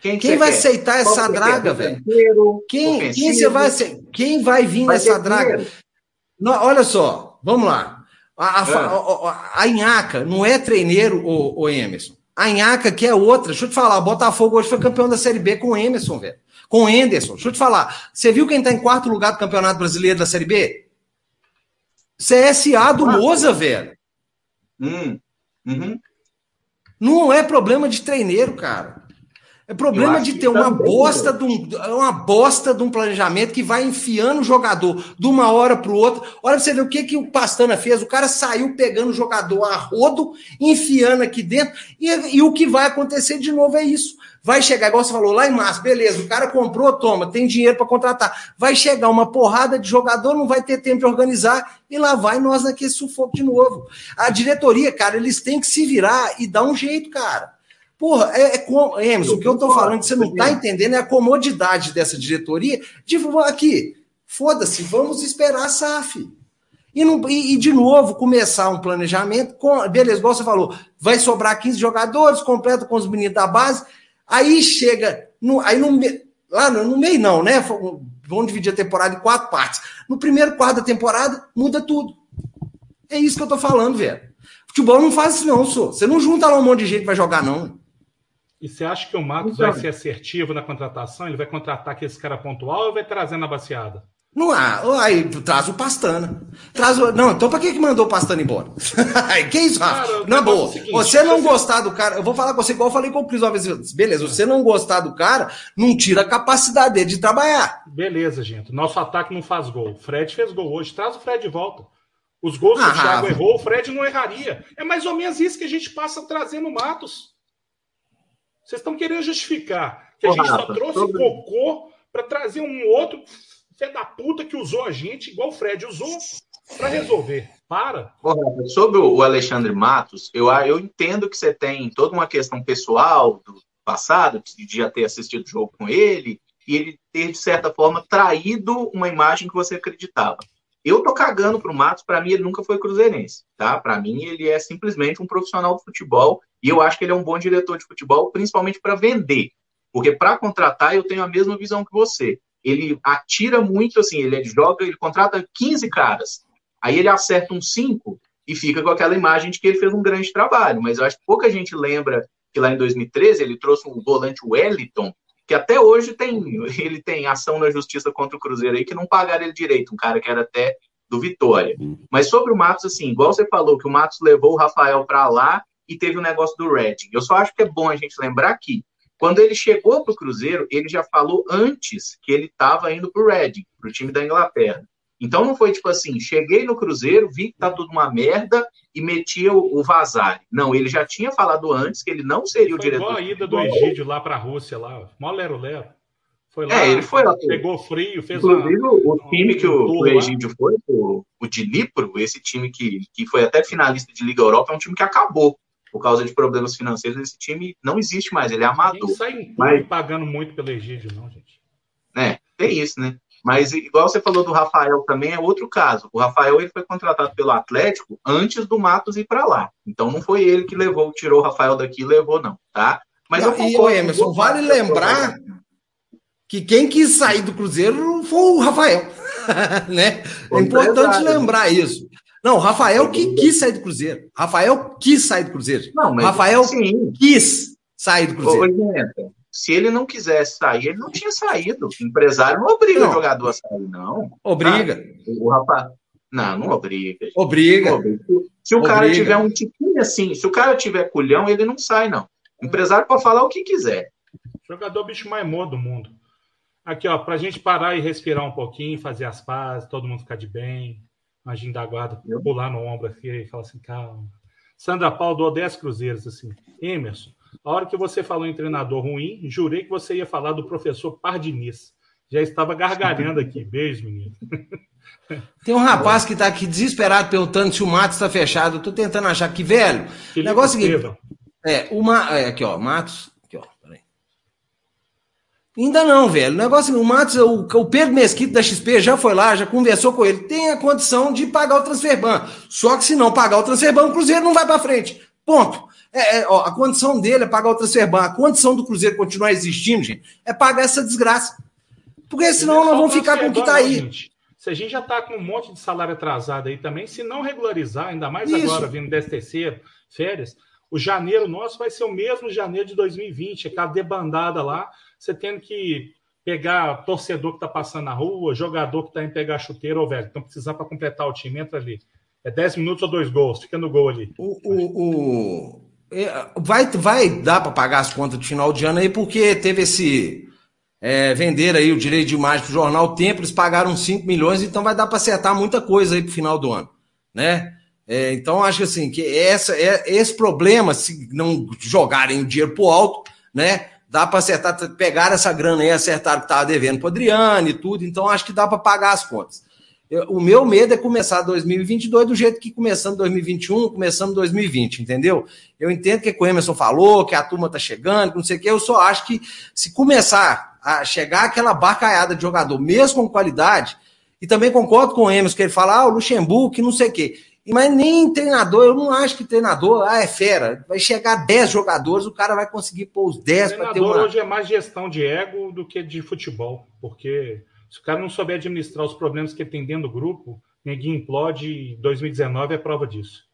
Quem, quem vai quer? aceitar essa draga, velho? Quem, quem você vai Quem vai vir vai nessa draga? Não, olha só, vamos lá. A, a, é. a, a Inhaca não é treineiro, o, o Emerson. A Inhaca que é outra. Deixa eu te falar, o Botafogo hoje foi campeão da Série B com o Emerson, velho. Com o Enderson. Deixa eu te falar. Você viu quem está em quarto lugar do Campeonato Brasileiro da Série B? CSA do ah, Moza, velho. Hum. Uhum. Não é problema de treineiro, cara. É problema de ter uma bosta de um, uma bosta de um planejamento que vai enfiando o jogador de uma hora para o outro. Olha pra você ver o que, que o Pastana fez. O cara saiu pegando o jogador a rodo, enfiando aqui dentro, e, e o que vai acontecer de novo é isso. Vai chegar, igual você falou, lá em março, beleza, o cara comprou, toma, tem dinheiro para contratar. Vai chegar uma porrada de jogador, não vai ter tempo de organizar, e lá vai nós naquele sufoco de novo. A diretoria, cara, eles têm que se virar e dar um jeito, cara. Porra, é, é com, Emerson, o que eu tô falando que você não tá entendendo é a comodidade dessa diretoria de aqui, foda-se, vamos esperar a SAF. E, não, e, e, de novo começar um planejamento com. Beleza, igual você falou, vai sobrar 15 jogadores, completa com os meninos da base. Aí chega. No, aí no, lá no, no meio, não, né? Vamos dividir a temporada em quatro partes. No primeiro quarto da temporada, muda tudo. É isso que eu tô falando, velho. Futebol não faz isso, não, sou. Você não junta lá um monte de gente que vai jogar, não. E você acha que o Matos então, vai ser assertivo na contratação? Ele vai contratar que esse cara pontual ou vai trazer na baseada? Não há. Aí traz o Pastana. Traz o... Não, então pra que, que mandou o Pastana embora? que isso, Rafa? Cara, não, boa. É seguinte, você não você... gostar do cara, eu vou falar com você igual eu falei com o Cris uma vez. Beleza, você não gostar do cara, não tira a capacidade dele de trabalhar. Beleza, gente. Nosso ataque não faz gol. O Fred fez gol hoje. Traz o Fred de volta. Os gols ah, que o Thiago Rafa. errou, o Fred não erraria. É mais ou menos isso que a gente passa trazendo Matos. Vocês estão querendo justificar que a gente só trouxe sobre... cocô para trazer um outro fé da puta que usou a gente, igual o Fred usou, para resolver. Para. sobre o Alexandre Matos, eu, eu entendo que você tem toda uma questão pessoal do passado, de já ter assistido o jogo com ele, e ele ter, de certa forma, traído uma imagem que você acreditava. Eu tô cagando pro Matos, para mim ele nunca foi cruzeirense, tá? Para mim ele é simplesmente um profissional do futebol e eu acho que ele é um bom diretor de futebol, principalmente para vender. Porque para contratar eu tenho a mesma visão que você. Ele atira muito assim, ele joga, ele contrata 15 caras. Aí ele acerta uns 5 e fica com aquela imagem de que ele fez um grande trabalho, mas eu acho que pouca gente lembra que lá em 2013 ele trouxe um volante Wellington que até hoje tem ele tem ação na justiça contra o Cruzeiro aí que não pagaram ele direito, um cara que era até do Vitória. Mas sobre o Matos, assim, igual você falou, que o Matos levou o Rafael para lá e teve o um negócio do Redding. Eu só acho que é bom a gente lembrar que quando ele chegou para o Cruzeiro, ele já falou antes que ele estava indo para o Reading, para o time da Inglaterra. Então não foi tipo assim, cheguei no Cruzeiro, vi que tá tudo uma merda e meti o, o Vazari. Não, ele já tinha falado antes que ele não seria foi o diretor. Igual a ida do Egídio lá para a Rússia, lá, mó lero lero. Foi lá, é, ele foi lá. Pegou frio, fez Inclusive, uma, o time que o, o Egídio foi, o, o Dnipro, esse time que, que foi até finalista de Liga Europa, é um time que acabou por causa de problemas financeiros. Esse time não existe mais, ele é amador. Não sai mas... pagando muito pelo Egídio, não, gente. É, tem isso, né? Mas igual você falou do Rafael também é outro caso. O Rafael ele foi contratado pelo Atlético antes do Matos ir para lá. Então não foi ele que levou, tirou o Rafael daqui e levou não, tá? Mas não, e o Emerson, vale lembrar que quem quis sair do Cruzeiro foi o Rafael, né? É importante lembrar isso. Não, o Rafael que quis sair do Cruzeiro. Rafael quis sair do Cruzeiro. Não, Rafael sim. quis sair do Cruzeiro. Ô, se ele não quisesse sair, ele não tinha saído. O empresário não obriga não. o jogador a sair, não. Obriga. Ah, o rapaz. Não, não obriga. Obriga. Não obriga. Se o obriga. cara tiver um tiquinho assim, se o cara tiver culhão, ele não sai, não. O empresário pode falar o que quiser. Jogador bicho mais morto do mundo. Aqui, ó, pra gente parar e respirar um pouquinho, fazer as pazes, todo mundo ficar de bem. Imagina da guarda pular no ombro aqui e falar assim, calma. Sandra Paulo do 10 Cruzeiros, assim. Emerson, a hora que você falou em treinador ruim, jurei que você ia falar do professor Pardiniz. Já estava gargalhando aqui. Beijo, menino. Tem um rapaz que está aqui desesperado perguntando se o Matos está fechado. Eu tô tentando achar que, velho. Felipe negócio é seguinte. É, uma. É, aqui, ó, Matos. Aqui, ó. Peraí. Ainda não, velho. O negócio, o Matos, o, o Pedro Mesquita da XP já foi lá, já conversou com ele. Tem a condição de pagar o transferban. Só que se não pagar o transferban, o Cruzeiro não vai para frente. Ponto. É, é, ó, a condição dele é pagar o transferban. A condição do Cruzeiro continuar existindo, gente, é pagar essa desgraça. Porque senão nós vamos ficar com o que está aí. Gente. Se a gente já está com um monte de salário atrasado aí também, se não regularizar, ainda mais Isso. agora vindo 10 terceiro, férias, o janeiro nosso vai ser o mesmo janeiro de 2020, aquela debandada lá, você tendo que pegar torcedor que está passando na rua, jogador que está em pegar chuteiro, ou velho, então precisar para completar o time, entra ali. É 10 minutos ou dois gols, fica no gol ali. O, o, o, é, vai, vai dar para pagar as contas de final de ano aí, porque teve esse. É, vender aí o direito de imagem para o jornal Tempo, eles pagaram 5 milhões, então vai dar para acertar muita coisa aí para final do ano. Né? É, então, acho assim, que essa, é, esse problema, se não jogarem o dinheiro pro alto, né? Dá para acertar, pegar essa grana aí, acertar o que estava devendo para Adriano e tudo, então acho que dá para pagar as contas. Eu, o meu medo é começar 2022 do jeito que começando 2021, começando 2020, entendeu? Eu entendo que o Emerson falou, que a turma tá chegando, que não sei o quê, eu só acho que se começar a chegar aquela barcaiada de jogador, mesmo com qualidade, e também concordo com o Emerson, que ele fala, ah, o Luxemburgo, que não sei o quê. Mas nem treinador, eu não acho que treinador, ah, é fera. Vai chegar 10 jogadores, o cara vai conseguir pôr os 10 para ter uma. hoje é mais gestão de ego do que de futebol, porque se o cara não souber administrar os problemas que ele tem dentro do grupo, ninguém implode e 2019 é prova disso.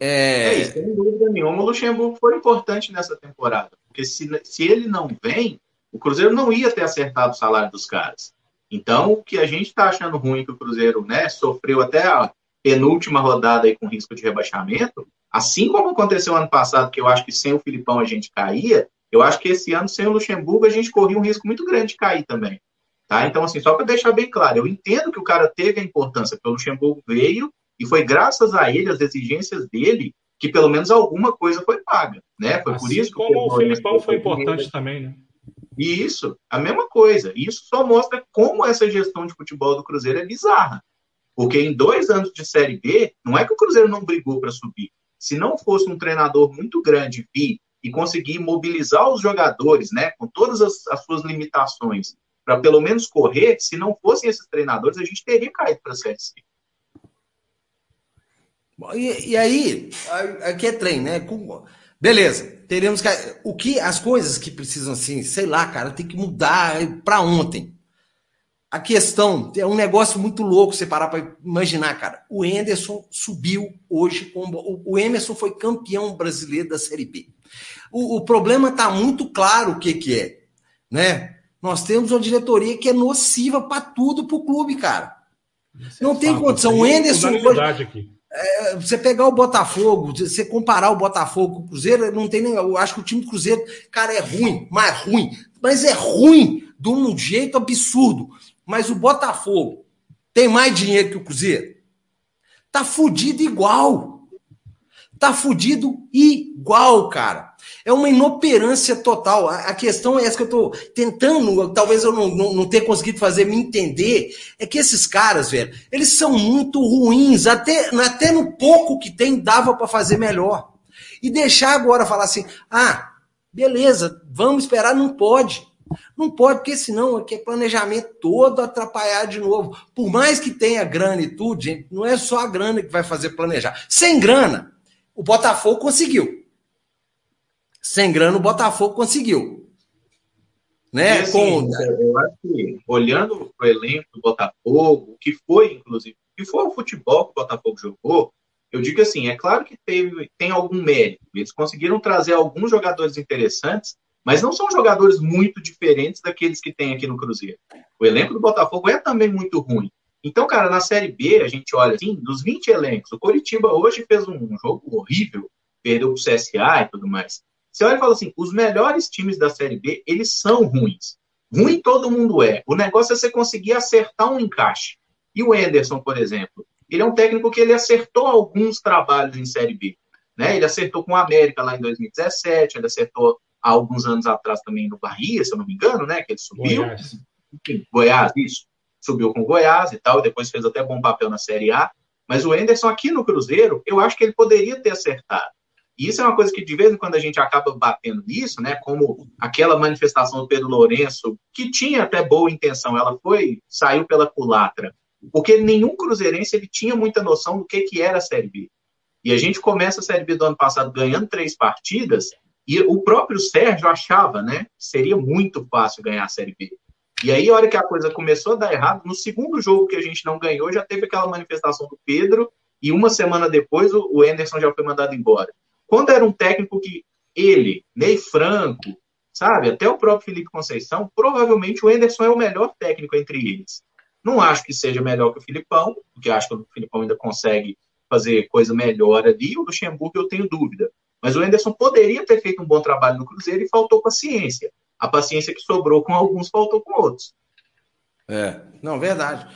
É, é isso, sem dúvida nenhuma, o Luxemburgo foi importante nessa temporada. Porque se, se ele não vem, o Cruzeiro não ia ter acertado o salário dos caras. Então, o que a gente está achando ruim que o Cruzeiro né, sofreu até a penúltima rodada aí com risco de rebaixamento, assim como aconteceu ano passado, que eu acho que sem o Filipão a gente caía, eu acho que esse ano sem o Luxemburgo a gente corria um risco muito grande de cair também. Tá? Então, assim, só para deixar bem claro, eu entendo que o cara teve a importância, porque o Luxemburgo veio e foi graças a ele, as exigências dele, que pelo menos alguma coisa foi paga. Né? Foi assim por isso como o Filipão foi importante também, né? E isso, a mesma coisa. Isso só mostra como essa gestão de futebol do Cruzeiro é bizarra. Porque em dois anos de Série B, não é que o Cruzeiro não brigou para subir. Se não fosse um treinador muito grande vir e conseguir mobilizar os jogadores, né, com todas as, as suas limitações, para pelo menos correr, se não fossem esses treinadores, a gente teria caído para a Série C. E, e, aí, aqui é trem, né? Beleza, teremos que. O que as coisas que precisam, assim, sei lá, cara, tem que mudar para ontem. A questão é um negócio muito louco você parar para imaginar, cara. O Enderson subiu hoje, com, o Emerson foi campeão brasileiro da Série B. O, o problema está muito claro o que, que é né? Nós temos uma diretoria que é nociva para tudo para o clube, cara. Não é tem condição. O Enderson. Hoje, é, você pegar o Botafogo, você comparar o Botafogo com o Cruzeiro, não tem nem. Eu acho que o time do Cruzeiro, cara, é ruim, mas ruim. Mas é ruim de um jeito absurdo. Mas o Botafogo tem mais dinheiro que o Cruzeiro? Tá fudido igual. Tá fudido igual, cara. É uma inoperância total. A, questão é essa que eu estou tentando, talvez eu não, não, não tenha conseguido fazer me entender, é que esses caras, velho, eles são muito ruins. Até, até no pouco que tem, dava para fazer melhor. E deixar agora falar assim, ah, beleza, vamos esperar, não pode. Não pode, porque senão aqui é planejamento todo atrapalhar de novo. Por mais que tenha grana e tudo, gente, não é só a grana que vai fazer planejar. Sem grana, o Botafogo conseguiu. Sem grana, o Botafogo conseguiu. Né? Assim, Com... Eu acho que, olhando o elenco do Botafogo, o que foi, inclusive, o que foi o futebol que o Botafogo jogou, eu digo assim, é claro que teve, tem algum mérito. Eles conseguiram trazer alguns jogadores interessantes, mas não são jogadores muito diferentes daqueles que tem aqui no Cruzeiro. O elenco do Botafogo é também muito ruim. Então, cara, na Série B, a gente olha assim, dos 20 elencos, o Coritiba hoje fez um jogo horrível, perdeu para o CSA e tudo mais. Você olha e fala assim: os melhores times da Série B, eles são ruins. Ruim todo mundo é. O negócio é você conseguir acertar um encaixe. E o Enderson, por exemplo, ele é um técnico que ele acertou alguns trabalhos em Série B. Né? Ele acertou com o América lá em 2017, ele acertou há alguns anos atrás também no Bahia, se eu não me engano, né? Que ele subiu. Goiás. Enfim, Goiás, isso. Subiu com o Goiás e tal, e depois fez até bom papel na Série A. Mas o Enderson aqui no Cruzeiro, eu acho que ele poderia ter acertado. E isso é uma coisa que de vez em quando a gente acaba batendo nisso, né? Como aquela manifestação do Pedro Lourenço, que tinha até boa intenção, ela foi, saiu pela culatra. Porque nenhum cruzeirense ele tinha muita noção do que, que era a Série B. E a gente começa a Série B do ano passado ganhando três partidas, e o próprio Sérgio achava, né? Que seria muito fácil ganhar a Série B. E aí, a hora que a coisa começou a dar errado, no segundo jogo que a gente não ganhou, já teve aquela manifestação do Pedro, e uma semana depois o Anderson já foi mandado embora. Quando era um técnico que ele, Ney Franco, sabe, até o próprio Felipe Conceição, provavelmente o Enderson é o melhor técnico entre eles. Não acho que seja melhor que o Filipão, porque acho que o Filipão ainda consegue fazer coisa melhor ali. O Luxemburgo eu tenho dúvida. Mas o Enderson poderia ter feito um bom trabalho no Cruzeiro e faltou paciência. A paciência que sobrou com alguns faltou com outros. É, não, verdade.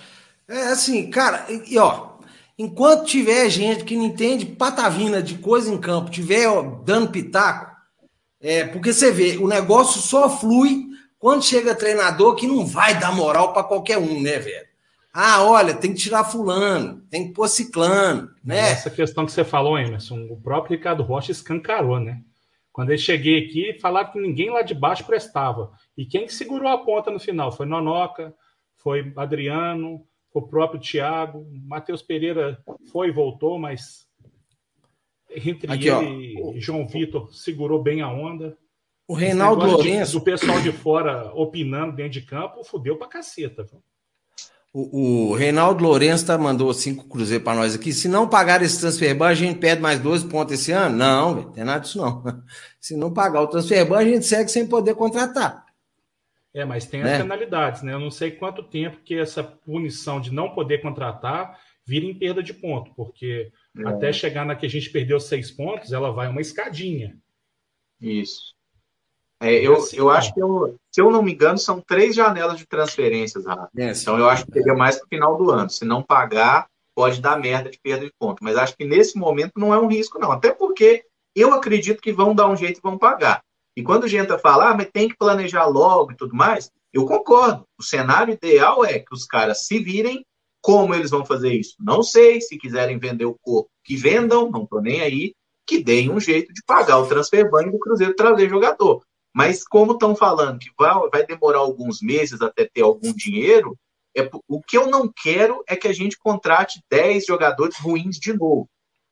É assim, cara, e ó, Enquanto tiver gente que não entende patavina de coisa em campo, tiver ó, dando pitaco, é, porque você vê, o negócio só flui quando chega treinador que não vai dar moral para qualquer um, né, velho? Ah, olha, tem que tirar fulano, tem que pôr ciclano, né? Essa questão que você falou, Emerson, o próprio Ricardo Rocha escancarou, né? Quando eu cheguei aqui, falaram que ninguém lá de baixo prestava. E quem que segurou a ponta no final? Foi Nonoca, foi Adriano, o próprio Thiago, Matheus Pereira foi e voltou, mas entre Aqui, ele ó. e João Vitor segurou bem a onda. O Reinaldo Lourenço. O pessoal de fora opinando dentro de campo, fudeu pra caceta. O, o Reinaldo Lourenço tá, mandou cinco cruzeiros para nós aqui. Se não pagar esse transfer ban, a gente perde mais 12 pontos esse ano? Não, não tem nada disso não. Se não pagar o transfer ban, a gente segue sem poder contratar. É, mas tem as né? penalidades, né? Eu não sei quanto tempo que essa punição de não poder contratar vira em perda de ponto, porque é. até chegar na que a gente perdeu seis pontos, ela vai uma escadinha. Isso. É, eu, assim, eu acho que, eu, se eu não me engano, são três janelas de transferências, É, então eu acho que seria mais para o final do ano. Se não pagar, pode dar merda de perda de ponto. Mas acho que nesse momento não é um risco, não. Até porque eu acredito que vão dar um jeito e vão pagar. E quando a gente fala, ah, mas tem que planejar logo e tudo mais, eu concordo. O cenário ideal é que os caras se virem. Como eles vão fazer isso? Não sei. Se quiserem vender o corpo, que vendam, não estou nem aí. Que deem um jeito de pagar o transfer ban do Cruzeiro trazer jogador. Mas como estão falando que vai, vai demorar alguns meses até ter algum dinheiro, é, o que eu não quero é que a gente contrate 10 jogadores ruins de novo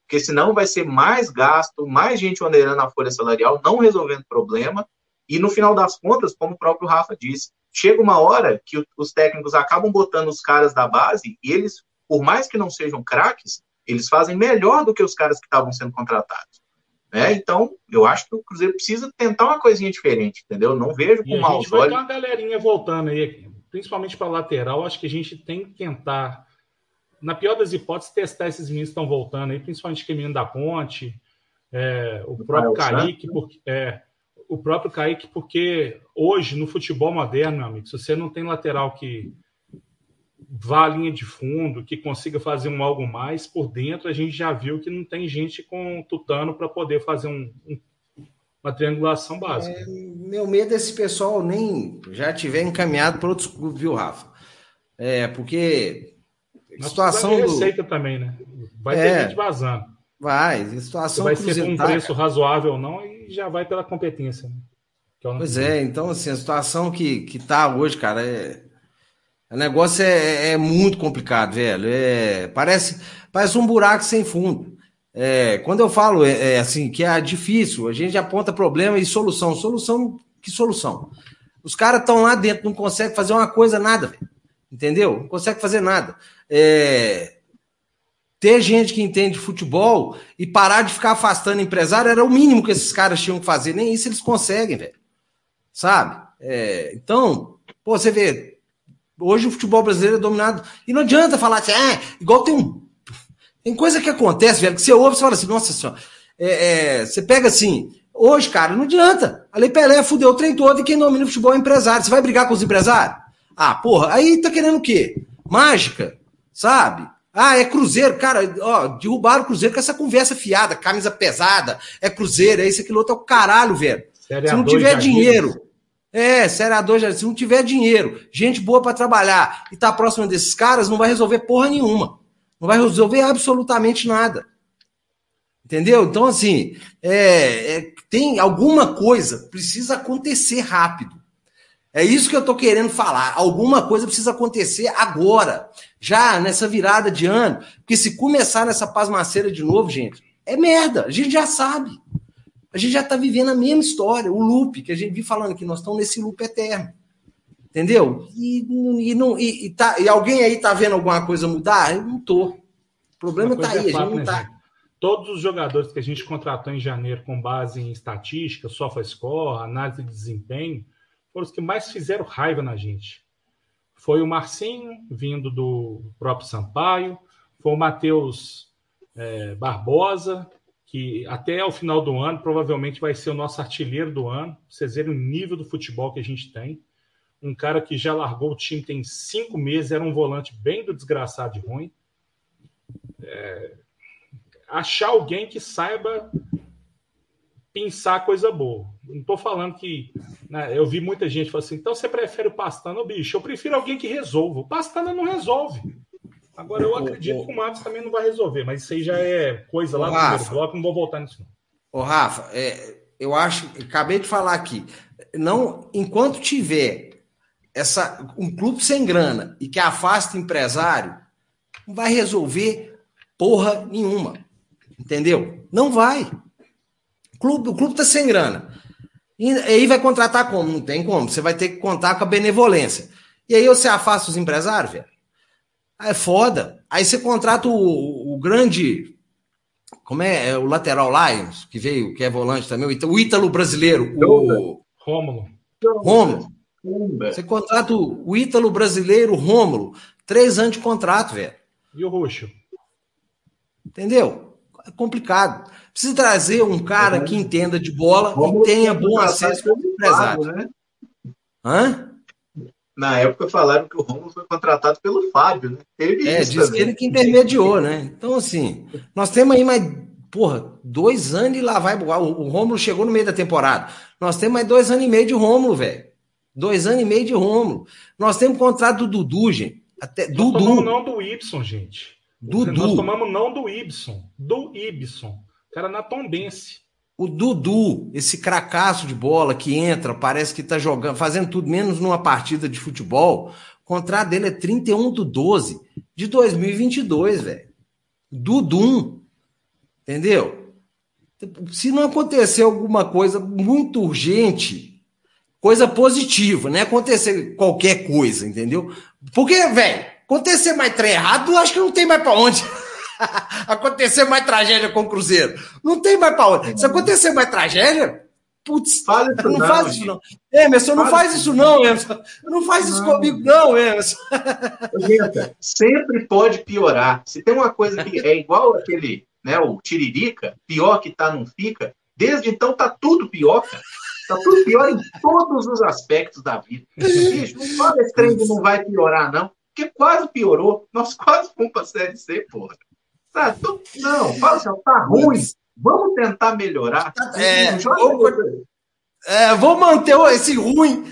porque senão vai ser mais gasto, mais gente onerando a folha salarial, não resolvendo problema, e no final das contas, como o próprio Rafa disse, chega uma hora que os técnicos acabam botando os caras da base e eles, por mais que não sejam craques, eles fazem melhor do que os caras que estavam sendo contratados. Né? Então, eu acho que o Cruzeiro precisa tentar uma coisinha diferente, entendeu? Não vejo com maus olhos. A gente vai ter uma galerinha voltando aí, principalmente para lateral. Acho que a gente tem que tentar, na pior das hipóteses, testar esses meninos que estão voltando aí, principalmente o menino da Ponte, é, o próprio Kaique, porque, é, o próprio Kaique, porque hoje no futebol moderno, meu amigo, se você não tem lateral que vá à linha de fundo, que consiga fazer um algo mais por dentro, a gente já viu que não tem gente com tutano para poder fazer um, um, uma triangulação básica. É, meu medo é esse pessoal nem já tiver encaminhado para outros clubes, viu, Rafa? É, porque a situação do... receita também, né? Vai é, ter gente vazando. Vai, a situação vai ser com um preço razoável ou não e já vai pela competência. Né? É pois é, então assim, a situação que, que tá hoje, cara, é o negócio é, é muito complicado, velho. É, parece, parece um buraco sem fundo. É, quando eu falo é, é, assim que é difícil, a gente aponta problema e solução. Solução, que solução? Os caras estão lá dentro, não conseguem fazer uma coisa, nada, velho. Entendeu? Não consegue fazer nada. É, ter gente que entende futebol e parar de ficar afastando empresário era o mínimo que esses caras tinham que fazer. Nem isso eles conseguem, velho. Sabe? É, então, pô, você vê, Hoje o futebol brasileiro é dominado. E não adianta falar assim, é, igual tem um. Tem coisa que acontece, velho, que você ouve e fala assim, nossa senhora. É, é, você pega assim, hoje, cara, não adianta. A Lei Pelé fudeu o trem todo e quem domina o futebol é empresário. Você vai brigar com os empresários? Ah, porra, aí tá querendo o quê? Mágica, sabe? Ah, é Cruzeiro, cara, ó, derrubaram o Cruzeiro com essa conversa fiada, camisa pesada, é Cruzeiro, é isso, aquilo outro, é o caralho, velho. Se não tiver dinheiro, é, Série A2, já, se não tiver dinheiro, gente boa para trabalhar e tá próximo desses caras, não vai resolver porra nenhuma. Não vai resolver absolutamente nada. Entendeu? Então, assim, é, é, tem alguma coisa, precisa acontecer rápido. É isso que eu tô querendo falar. Alguma coisa precisa acontecer agora, já nessa virada de ano. Porque se começar nessa pasmaceira de novo, gente, é merda. A gente já sabe. A gente já está vivendo a mesma história, o loop que a gente vive falando, que nós estamos nesse loop eterno. Entendeu? E, e, não, e, e, tá, e alguém aí está vendo alguma coisa mudar? Eu não tô. O problema está aí, é fato, a gente não está. Né, Todos os jogadores que a gente contratou em janeiro com base em estatística, SofaScore, análise de desempenho, foram os que mais fizeram raiva na gente. Foi o Marcinho, vindo do próprio Sampaio, foi o Matheus é, Barbosa, que até o final do ano provavelmente vai ser o nosso artilheiro do ano. Pra vocês verem o nível do futebol que a gente tem. Um cara que já largou o time tem cinco meses, era um volante bem do desgraçado de ruim. É... Achar alguém que saiba pensar coisa boa. Não estou falando que. Né, eu vi muita gente falando assim, então você prefere o Pastana, bicho? Eu prefiro alguém que resolva. O Pastana não resolve. Agora, eu acredito que o Matos também não vai resolver, mas isso aí já é coisa lá do Rafa, primeiro bloco, não vou voltar nisso. Ô, Rafa, é, eu acho, acabei de falar aqui, não, enquanto tiver essa, um clube sem grana e que afasta empresário, não vai resolver porra nenhuma. Entendeu? Não vai. O clube, o clube tá sem grana. E aí vai contratar como? Não tem como. Você vai ter que contar com a benevolência. E aí você afasta os empresários, velho? É foda. Aí você contrata o, o grande. Como é? é? O lateral Lions, que veio, que é volante também, o Ítalo brasileiro. O Rômulo. Rômulo. Você contrata o, o Ítalo brasileiro, Rômulo. Três anos de contrato, velho. E o Roxo? Entendeu? É complicado. Precisa trazer um cara que entenda de bola e tenha bom acesso para o empresário. Né? Hã? na época falaram que o Romulo foi contratado pelo Fábio, né? Teve é, diz que ele que intermediou, né? Então, assim, nós temos aí mais, porra, dois anos e lá vai. O, o Rômulo chegou no meio da temporada. Nós temos mais dois anos e meio de Rômulo, velho. Dois anos e meio de Rômulo. Nós temos contrato do Dudu, gente. Até, nós Dudu. tomamos não do Y, gente. Dudu. Nós tomamos não do Y. Do Y. cara na Tombense. O Dudu, esse cracaço de bola que entra, parece que tá jogando, fazendo tudo menos numa partida de futebol. O contrato dele é 31 do 12 de 2022, velho. Dudum. Entendeu? Se não acontecer alguma coisa muito urgente, coisa positiva, não é acontecer qualquer coisa, entendeu? Porque, velho, acontecer mais trem errado, acho que não tem mais para onde. acontecer mais tragédia com o Cruzeiro. Não tem mais pra onde. Se acontecer mais tragédia, putz, faz isso não, não faz isso não. Emerson, não faz isso não, Emerson. Não faz isso comigo não, Emerson. Gente, sempre pode piorar. Se tem uma coisa que é igual aquele, né, o Tiririca, pior que tá, não fica. Desde então tá tudo pior, cara. Tá tudo pior em todos os aspectos da vida. Bicho, não fala esse trem que não vai piorar, não. Porque quase piorou. Nós quase fomos pra Série C, porra. Tá, não, fala assim, tá ruim. Vamos tentar melhorar. É, vou, é, vou manter esse ruim.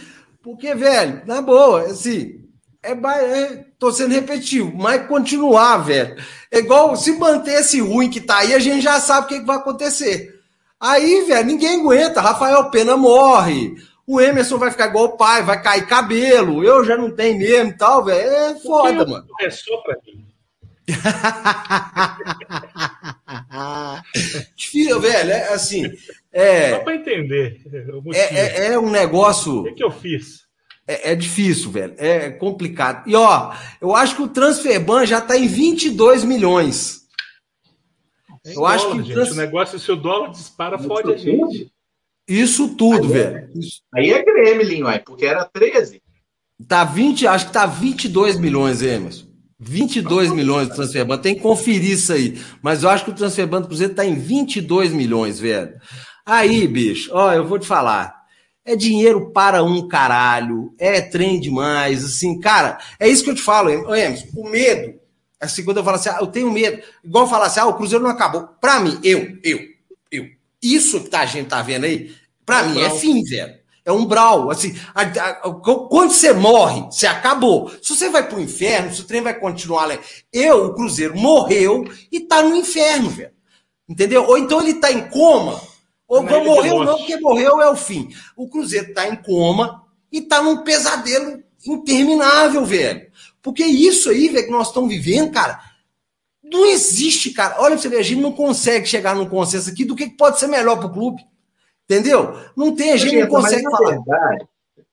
Porque, velho, na boa, assim, é, é, tô sendo repetitivo, mas continuar, velho. É igual se manter esse ruim que tá aí, a gente já sabe o que, que vai acontecer. Aí, velho, ninguém aguenta. Rafael Pena morre. O Emerson vai ficar igual o pai, vai cair cabelo. Eu já não tenho mesmo e tal, velho. É foda, mano. Só pra mim. Difícil, velho. É assim. É, só pra entender. É, é, é, um negócio. O que, que eu fiz? É, é, difícil, velho. É complicado. E ó, eu acho que o Transferban já tá em 22 milhões. É eu acho que gente, trans... o negócio é se o dólar dispara, Isso fode a gente. Isso tudo, aí é- velho. É, aí é Gremlin, ué, porque era 13. Tá 20, acho que tá 22 milhões, Emerson. 22 milhões do Transferban. Tem que conferir isso aí. Mas eu acho que o Transferban do Cruzeiro tá em 22 milhões, velho. Aí, bicho, ó, eu vou te falar. É dinheiro para um caralho. É trem demais. Assim, cara, é isso que eu te falo, Emerson. O medo Assim, quando eu falo assim, ah, eu tenho medo, igual falar assim, ah, o Cruzeiro não acabou. Para mim, eu, eu, eu. Isso que tá, a gente tá vendo aí, para é mim, é fim, velho. É um brau. Assim, a, a, quando você morre, você acabou. Se você vai pro inferno, se o trem vai continuar lá. Eu, o Cruzeiro, morreu e tá no inferno, velho. Entendeu? Ou então ele tá em coma, ou não morreu não, porque morreu é o fim. O Cruzeiro tá em coma e tá num pesadelo interminável, velho. Porque isso aí, velho, que nós estamos vivendo, cara, não existe, cara. Olha pra você ver, a gente não consegue chegar num consenso aqui do que pode ser melhor pro clube. Entendeu? Não tem, a gente não consegue na falar. Verdade,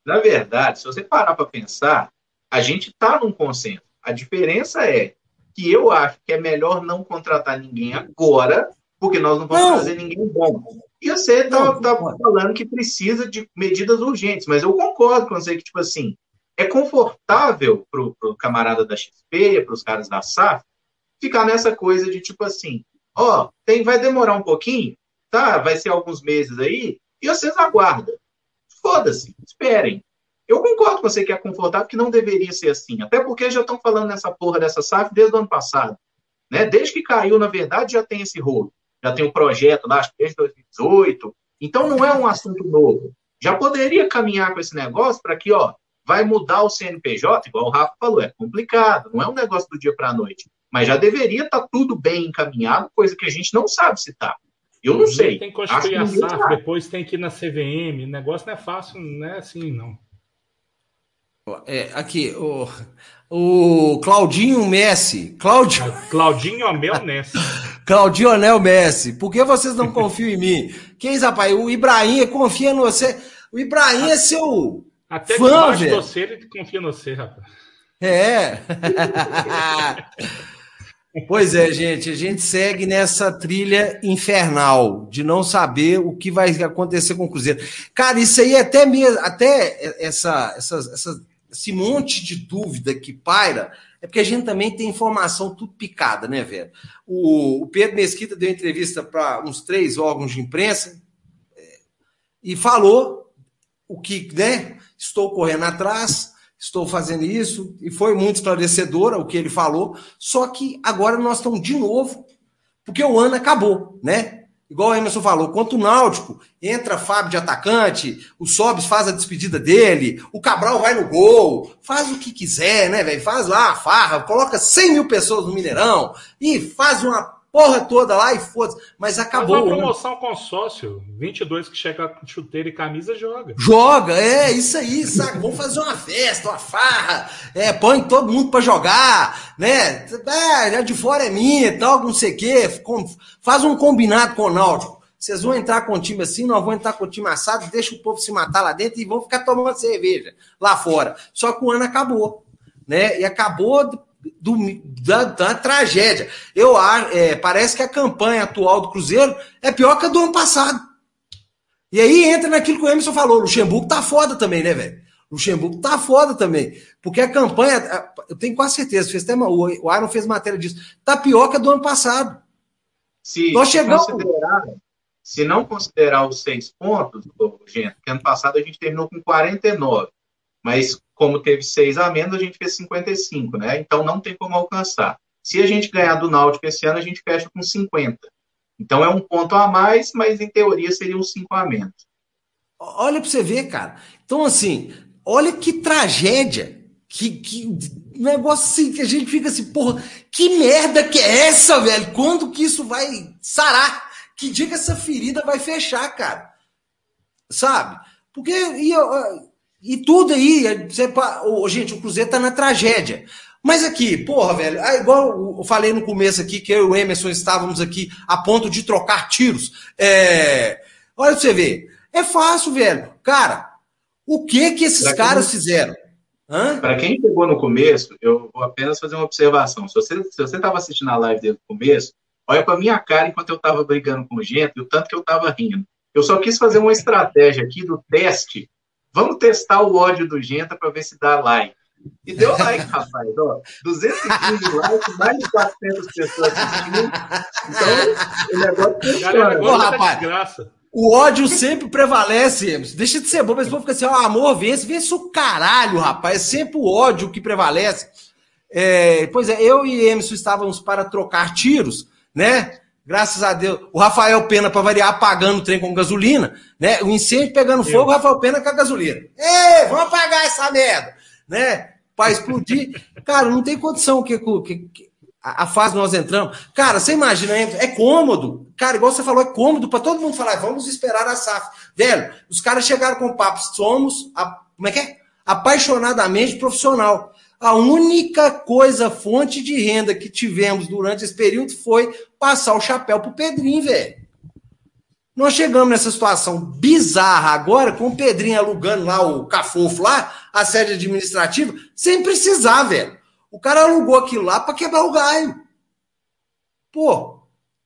na verdade, se você parar para pensar, a gente está num consenso. A diferença é que eu acho que é melhor não contratar ninguém agora, porque nós não vamos não. trazer ninguém bom. E você está tá falando que precisa de medidas urgentes, mas eu concordo com você que, tipo assim, é confortável para o camarada da XP, para os caras da SAF, ficar nessa coisa de tipo assim, ó, oh, tem, vai demorar um pouquinho, tá? Vai ser alguns meses aí, e vocês aguardam. Foda-se, esperem. Eu concordo com você que é confortável, que não deveria ser assim. Até porque já estão falando nessa porra dessa SAF desde o ano passado. Né? Desde que caiu, na verdade, já tem esse rolo. Já tem um projeto lá, acho que desde 2018. Então não é um assunto novo. Já poderia caminhar com esse negócio para que, ó, Vai mudar o CNPJ, igual o Rafa falou, é complicado, não é um negócio do dia para a noite. Mas já deveria estar tá tudo bem encaminhado, coisa que a gente não sabe se está. Eu não sei. Tem que construir a SAF, depois tem que ir na CVM. O negócio não é fácil, não é assim, não. É, aqui, o, o Claudinho Messi. Claudio... Claudinho Amel Messi. Claudinho Anel Messi. Por que vocês não confiam em mim? Quem, rapaz? O Ibrahim confia em você. O Ibrahim é seu até Fã, velho. de você, ele confia no você, rapaz. É. pois é, gente, a gente segue nessa trilha infernal de não saber o que vai acontecer com o Cruzeiro. Cara, isso aí até mesmo, até essa, essa, essa, esse monte de dúvida que paira, é porque a gente também tem informação tudo picada, né, velho? O, o Pedro Mesquita deu entrevista para uns três órgãos de imprensa é, e falou o que, né? estou correndo atrás, estou fazendo isso, e foi muito esclarecedora o que ele falou, só que agora nós estamos de novo, porque o ano acabou, né? Igual o Emerson falou, quanto o Náutico, entra Fábio de atacante, o Sobis faz a despedida dele, o Cabral vai no gol, faz o que quiser, né, velho? Faz lá a farra, coloca 100 mil pessoas no Mineirão e faz uma porra toda lá e foda-se. Mas acabou. Faz uma promoção com sócio. 22 que chega com chuteira e camisa joga. Joga, é isso aí, sabe? Vamos fazer uma festa, uma farra. É, põe todo mundo para jogar, né? É, de fora é minha e tal, não sei o quê. Faz um combinado com o Náutico. Vocês vão entrar com o time assim, nós vamos entrar com o time assado, deixa o povo se matar lá dentro e vão ficar tomando cerveja lá fora. Só que o ano acabou, né? E acabou do, da, da, tragédia. Eu é, parece que a campanha atual do Cruzeiro é pior que a do ano passado. E aí entra naquilo que o Emerson falou: o Luxemburgo tá foda também, né, velho? Luxemburgo tá foda também. Porque a campanha, eu tenho quase certeza, fez até, o Aaron fez matéria disso, tá pior que a do ano passado. Se, Nós chegamos... considerar, se não considerar os seis pontos, gente, que ano passado a gente terminou com 49, mas como teve seis a menos, a gente fez 55, né? Então não tem como alcançar. Se a gente ganhar do Náutico esse ano, a gente fecha com 50. Então é um ponto a mais, mas em teoria seria um cinco a menos. Olha para você ver, cara. Então, assim, olha que tragédia. Que, que negócio assim que a gente fica assim, porra, que merda que é essa, velho? Quando que isso vai sarar? Que dia que essa ferida vai fechar, cara? Sabe? Porque e, e tudo aí, você, oh, gente, o Cruzeiro tá na tragédia. Mas aqui, porra, velho, é igual eu falei no começo aqui, que eu e o Emerson estávamos aqui a ponto de trocar tiros. É... Olha pra você ver. É fácil, velho. Cara, o que que esses pra caras quem... fizeram? Para quem chegou no começo, eu vou apenas fazer uma observação. Se você se você estava assistindo a live desde o começo, olha para minha cara enquanto eu estava brigando com gente e o tanto que eu estava rindo. Eu só quis fazer uma estratégia aqui do teste. Vamos testar o ódio do Genta para ver se dá like. E deu like, rapaz. Ó, 215 likes, mais de 400 pessoas assistindo. Então, o negócio funciona. Galera, agora tá rapaz, graça. O ódio sempre prevalece, Emerson. Deixa de ser bom, mas o povo fica assim, ó, amor, vence, vence o caralho, rapaz. É sempre o ódio que prevalece. É, pois é, eu e Emerson estávamos para trocar tiros, né? Graças a Deus. O Rafael Pena, para variar, apagando o trem com gasolina, né? O incêndio pegando fogo, o Rafael Pena com a gasolina. Ei, vamos apagar essa merda, né? Para explodir. Cara, não tem condição que, que, que a, fase nós entramos. Cara, você imagina, é cômodo. Cara, igual você falou, é cômodo para todo mundo falar, vamos esperar a SAF. Velho, os caras chegaram com o papo, somos, a, como é que é? Apaixonadamente profissional. A única coisa, fonte de renda que tivemos durante esse período foi passar o chapéu pro Pedrinho, velho. Nós chegamos nessa situação bizarra agora, com o Pedrinho alugando lá o cafofo lá, a sede administrativa, sem precisar, velho. O cara alugou aquilo lá para quebrar o galho. Pô,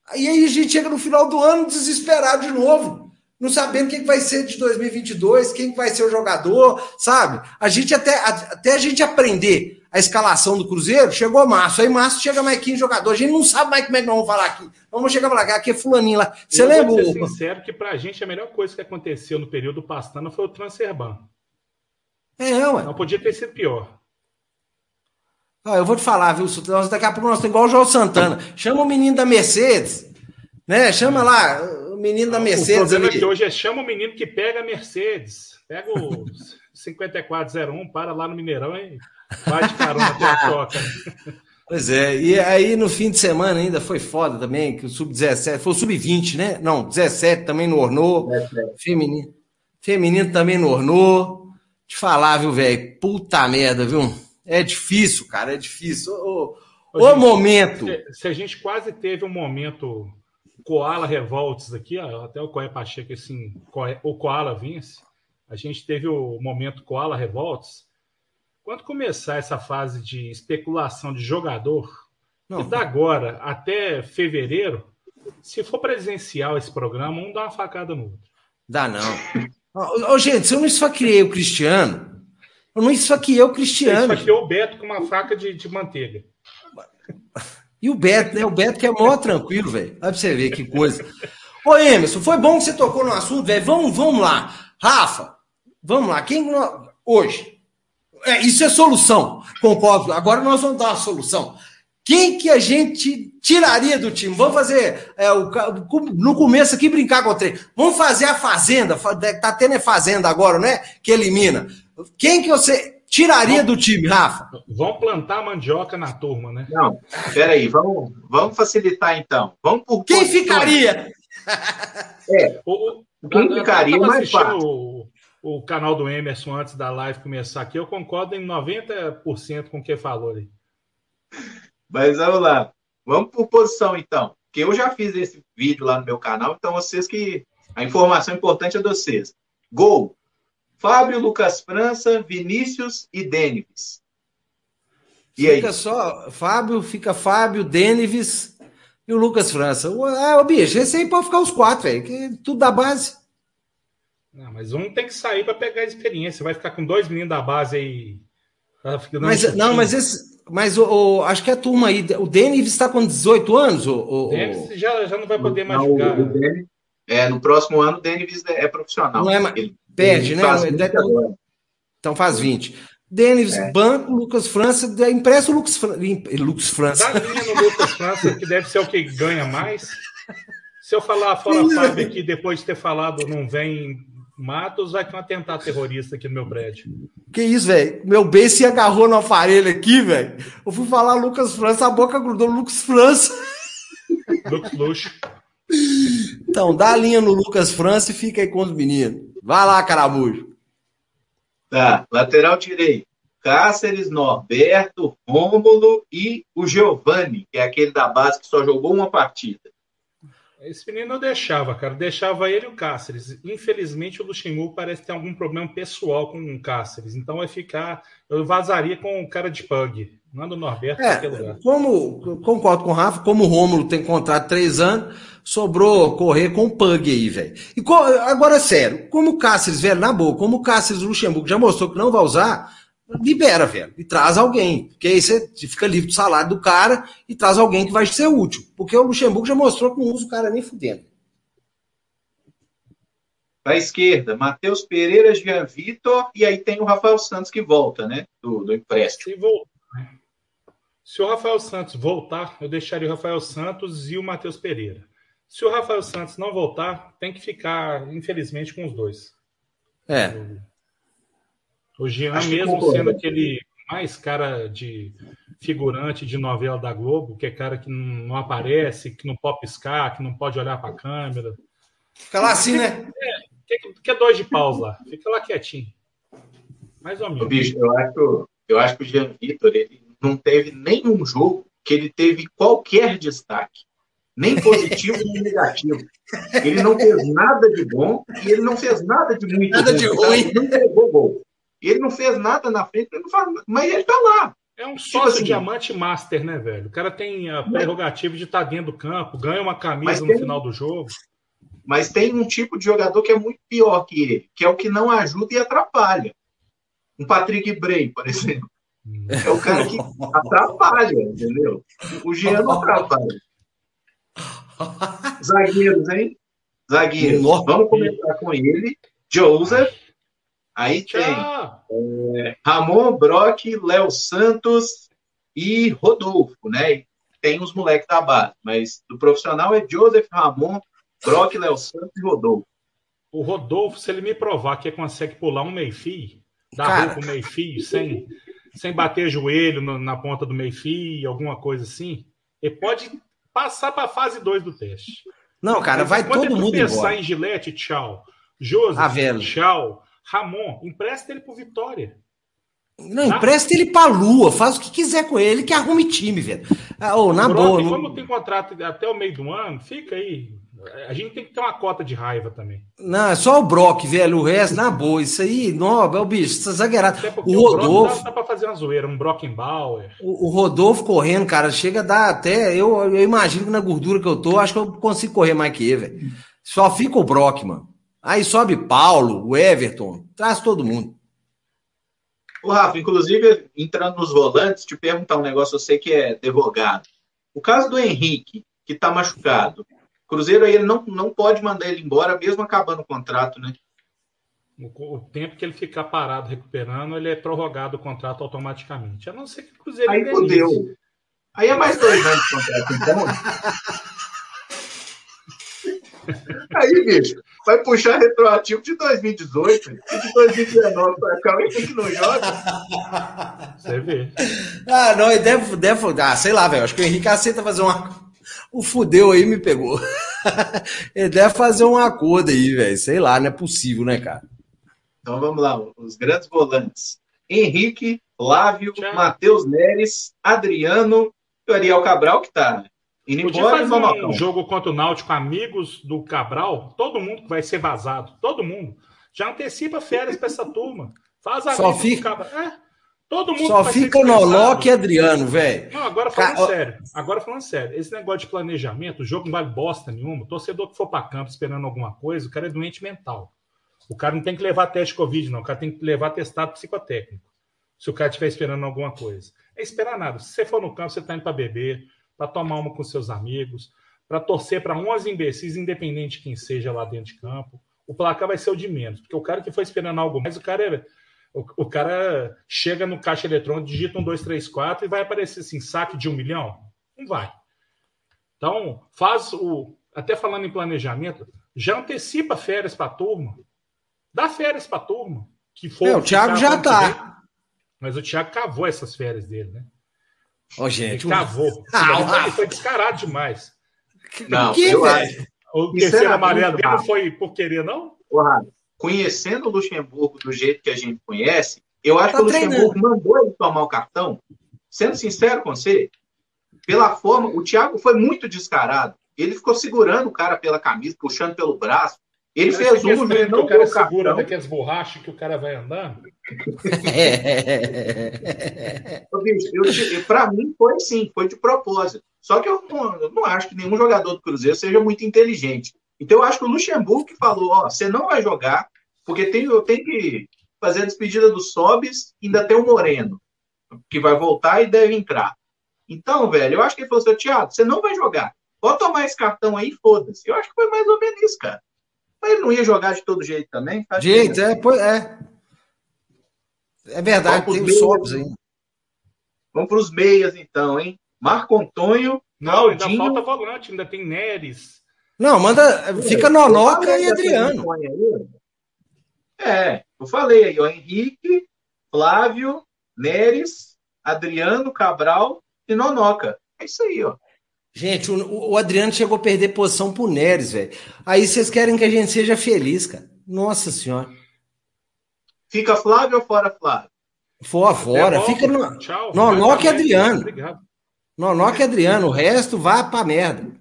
aí a gente chega no final do ano desesperado de novo, não sabendo quem vai ser de 2022, quem vai ser o jogador, sabe? A gente até, até a gente aprender a escalação do Cruzeiro, chegou março, aí março chega mais 15 jogadores, a gente não sabe mais como é que nós vamos falar aqui. Vamos chegar para lá, aqui é fulaninho lá. Você Eu lembra? Vou ser sincero que pra gente a melhor coisa que aconteceu no período Pastana foi o Transferban. É, ué. Não podia ter sido pior. Ah, eu vou te falar, viu? Daqui a pouco nós estamos igual o João Santana. Chama o menino da Mercedes, né? Chama lá o menino da Mercedes. O problema ali. é que hoje é chama o menino que pega a Mercedes. Pega o 5401, para lá no Mineirão e vai de carona até a toca. Pois é, e aí no fim de semana ainda foi foda também, que o Sub-17, foi o Sub-20, né? Não, 17 também no Ornô, feminino, feminino também no Ornô. Te falar, viu, velho? Puta merda, viu? É difícil, cara, é difícil. O, o gente, momento. Se, se, a gente quase teve um momento Koala Revolts aqui, ó, até o Coé Pacheco, assim, o Koala Vince, a gente teve o momento Koala Revolts. Quando começar essa fase de especulação de jogador, Não. e da agora até fevereiro, se for presencial esse programa, um dá uma facada no outro. Dá não. Ô, gente, se eu não esfaqueei o Cristiano, eu não esfaqueei o Cristiano. Você esfaqueou o Beto com uma faca de, de manteiga. E o Beto, né? O Beto que é mó tranquilo, velho. Olha pra você ver que coisa. Ô, Emerson, foi bom que você tocou no assunto, velho. Vamos, vamos lá. Rafa, vamos lá. Quem hoje? É, isso é solução. Concordo. Agora nós vamos dar uma solução. Quem que a gente tiraria do time? Vamos fazer é, o, no começo aqui brincar com o trem. Vamos fazer a fazenda. Tá tendo a fazenda agora, né? Que elimina. Quem que você tiraria do time, Rafa? Vamos plantar mandioca na turma, né? Não, peraí, vamos, vamos facilitar então. Vamos por Quem posições. ficaria? É, o, quem ficaria mais fácil? O, o canal do Emerson antes da live começar aqui, eu concordo em 90% com o que falou ali. Mas vamos lá. Vamos por posição então. Porque eu já fiz esse vídeo lá no meu canal, então vocês que. A informação importante é de vocês. Gol. Fábio, Lucas França, Vinícius e Denis. E fica aí? só Fábio, fica Fábio, Denives e o Lucas França. Ah, o bicho, esse aí pode ficar os quatro, velho, que tudo da base. Não, mas um tem que sair para pegar a experiência. Vai ficar com dois meninos da base aí. Mas, não, mas esse. Mas o, o, acho que a turma aí, o Denis está com 18 anos. O, o, Denis já, já não vai poder mais jogar. É, no próximo ano o Denis é profissional. Não é, ele, perde, né? Faz então faz 20. Denis, é. banco, Lucas França, empresta o Lucas, Lucas França. Dá linha no Lucas França, que deve ser o que ganha mais. Se eu falar fora Fábio aqui, depois de ter falado, não vem Matos, vai ter um atentado terrorista aqui no meu prédio. Que isso, velho? Meu bem se agarrou no aparelho aqui, velho. Eu fui falar Lucas França, a boca grudou Lucas França. Lucas Luxo. Então, dá a linha no Lucas França e fica aí com os meninos. Vai lá, caramujo. Tá, lateral direito. Cáceres, Norberto, Rômulo e o Giovani, que é aquele da base que só jogou uma partida. Esse menino eu deixava, cara. Deixava ele e o Cáceres. Infelizmente, o Luxemburgo parece ter algum problema pessoal com o Cáceres. Então vai ficar. Eu vazaria com o cara de pug. Manda o Norberto é, lugar. Como, concordo com o Rafa, como o Rômulo tem contrato três anos, sobrou correr com o Pug aí, velho. E agora, sério, como o Cáceres, velho, na boa, como o Cáceres Luxemburgo já mostrou que não vai usar, libera, velho, e traz alguém. Porque aí você fica livre do salário do cara e traz alguém que vai ser útil. Porque o Luxemburgo já mostrou que não usa o cara nem fudendo. Para a esquerda, Matheus Pereira, Jean Vitor, e aí tem o Rafael Santos que volta, né? Do, do empréstimo. Se, Se o Rafael Santos voltar, eu deixaria o Rafael Santos e o Matheus Pereira. Se o Rafael Santos não voltar, tem que ficar, infelizmente, com os dois. É. O Jean, Acho mesmo sendo aquele mais cara de figurante de novela da Globo, que é cara que não aparece, que não pode piscar, que não pode olhar para a câmera. Fica lá assim, né? É, que, que é dois de paus lá. Fica lá quietinho. Mais ou menos. Bicho, eu acho, eu acho que o Jean Vitor ele não teve nenhum jogo que ele teve qualquer destaque. Nem positivo, nem negativo. Ele não fez nada de bom e ele não fez nada de muito nada bom. de ruim. Ele não pegou gol. Ele não fez nada na frente, ele faz, mas ele tá lá. É um tipo sócio tipo assim, diamante master, né, velho? O cara tem a prerrogativa de estar tá dentro do campo, ganha uma camisa no final do jogo. Mas tem um tipo de jogador que é muito pior que ele, que é o que não ajuda e atrapalha. Um Patrick Bray, por exemplo. É o cara que atrapalha, entendeu? O Jean não atrapalha. Zagueiros, hein? Zagueiros. Vamos começar com ele. Joseph, Aí tem é, Ramon, Brock, Léo Santos e Rodolfo, né? Tem os moleques da base, mas do profissional é Joseph, Ramon, Brock, Léo Santos e Rodolfo. O Rodolfo, se ele me provar que consegue pular um meio-fio, dar roupa meio-fio, sem, sem bater joelho no, na ponta do meio-fio, alguma coisa assim, ele pode passar para a fase 2 do teste. Não, cara, vai todo mundo pensar embora. em Gillette, tchau. Joseph, ah, tchau. Ramon, empresta ele pro Vitória. Não, tá? empresta ele pra Lua, faz o que quiser com ele, que arrume time, velho. Ah, oh, na Brock, boa. Como tem contrato até o meio do ano, fica aí. A gente tem que ter uma cota de raiva também. Não, é só o Brock, velho. O resto, na boa. Isso aí, não, é o bicho, tá exagerado. O Rodolfo. Dá, dá pra fazer uma zoeira, um Brockenbauer. O, o Rodolfo correndo, cara, chega a dar até. Eu, eu imagino que na gordura que eu tô, acho que eu consigo correr mais que ele, velho. Só fica o Brock, mano. Aí sobe Paulo, o Everton, traz todo mundo. O Rafa, inclusive, entrando nos volantes, te perguntar um negócio, eu sei que é advogado. O caso do Henrique, que está machucado, o Cruzeiro aí ele não, não pode mandar ele embora, mesmo acabando o contrato, né? O, o tempo que ele ficar parado recuperando, ele é prorrogado o contrato automaticamente. A não ser que o Cruzeiro. Aí fodeu. Aí é mais dois anos de contrato, então. Aí, bicho, vai puxar retroativo de 2018 e de 2019 para cá, o Henrique não joga. Você vê. Ah, não, ele deve, deve. Ah, sei lá, velho. Acho que o Henrique aceita fazer uma. O fudeu aí me pegou. ele deve fazer um acordo aí, velho. Sei lá, não é possível, né, cara? Então vamos lá, os grandes volantes. Henrique, Flávio, Matheus Neres, Adriano e o Ariel Cabral, que tá, né? Indo Podia embora fazer um jogo contra o Náutico, amigos do Cabral, todo mundo que vai ser vazado, todo mundo. Já antecipa férias para essa turma. Faz a Só fica. É. Todo mundo Só fica Noloque e Adriano, velho. Não, agora falando Ca... sério. Agora falando sério. Esse negócio de planejamento, o jogo não vale bosta nenhuma. O torcedor que for para campo esperando alguma coisa, o cara é doente mental. O cara não tem que levar teste Covid, não. O cara tem que levar testado psicotécnico. Se o cara estiver esperando alguma coisa. É esperar nada. Se você for no campo, você está indo para beber, para tomar uma com seus amigos, para torcer para 11 imbecis, independente de quem seja lá dentro de campo. O placar vai ser o de menos. Porque o cara que foi esperando algo mais, o cara é o, o cara chega no caixa eletrônico, digita um, dois, três, quatro e vai aparecer assim, saque de um milhão? Não vai. Então, faz o. Até falando em planejamento, já antecipa férias para a turma. Dá férias para a turma. Que for, é, o Thiago já está. Mas o Thiago cavou essas férias dele, né? Ô, gente. Ele cavou. Ah, foi, foi descarado demais. Não, que, eu acho. O terceiro amarelo dele não foi por querer, não? Porra, conhecendo o Luxemburgo do jeito que a gente conhece, eu acho tá que o Luxemburgo treinando. mandou ele tomar o cartão. Sendo sincero com você, pela forma, o Thiago foi muito descarado. Ele ficou segurando o cara pela camisa, puxando pelo braço. Ele fez um, ele não o cara segura daquelas borrachas que o cara vai andando. Para mim foi sim, foi de propósito. Só que eu não, eu não acho que nenhum jogador do Cruzeiro seja muito inteligente. Então, eu acho que o Luxemburgo que falou: ó, você não vai jogar, porque tem, eu tenho que fazer a despedida do Sobis, ainda tem o Moreno, que vai voltar e deve entrar. Então, velho, eu acho que ele falou assim: Thiago, você não vai jogar. Pode tomar esse cartão aí, foda-se. Eu acho que foi mais ou menos isso, cara. Mas ele não ia jogar de todo jeito também? Jeito, é, pois é. É verdade, tem os Sobis aí. Vamos para os meias, então, hein? Marco Antônio. Não, ainda falta volante, ainda tem Neres. Não, manda. Fica Nonoca e Adriano. É, eu falei aí, ó. Henrique, Flávio, Neres, Adriano, Cabral e Nonoca. É isso aí, ó. Gente, o, o Adriano chegou a perder posição pro Neres, velho. Aí vocês querem que a gente seja feliz, cara. Nossa senhora. Fica Flávio ou fora Flávio? Fora, fora. Fica no... Tchau. Nonoca e Adriano. Obrigado. Nonoca e Adriano. O resto vai pra merda.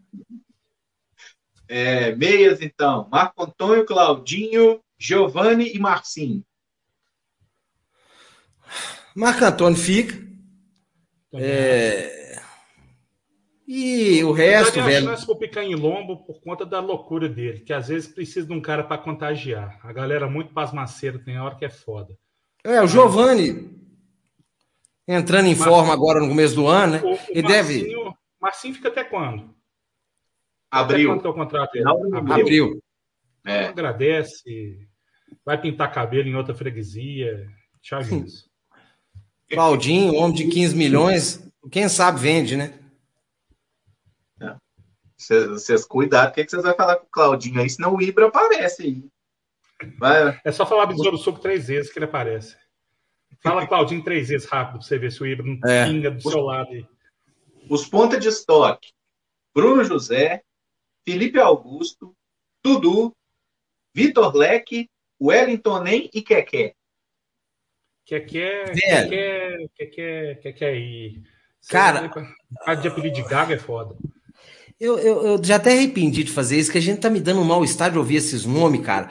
É, meias, então. Marco Antônio, Claudinho, Giovanni e Marcinho. Marco Antônio fica. É... E o resto, eu velho. chance picar em lombo por conta da loucura dele, que às vezes precisa de um cara para contagiar. A galera muito pasmaceira tem hora que é foda. É, o Giovanni entrando em Marcinho, forma agora no começo do ano, né? O, o Ele Marcinho, deve. Marcinho fica até quando? Abril. Até quanto é o contrato dele? Abril. Abril. É. Agradece. Vai pintar cabelo em outra freguesia. Tchau, isso. Claudinho, homem de 15 milhões, quem sabe vende, né? Vocês cuidado, o que, vocês vão falar com o Claudinho aí, senão o Ibra aparece aí. Vai. É só falar Besouro Suco três vezes que ele aparece. Fala Claudinho três vezes rápido pra você ver se o Ibra não é. pinga do os, seu lado aí. Os pontas de estoque: Bruno José, Felipe Augusto, Dudu, Vitor Leque, Wellington Nem e Keké. Keké, Keké, Keké, Keké e... Cara... A de apelido de Gaga é foda. Eu, eu, eu, já até arrependi de fazer isso, que a gente tá me dando um mal-estar de ouvir esses nomes, cara.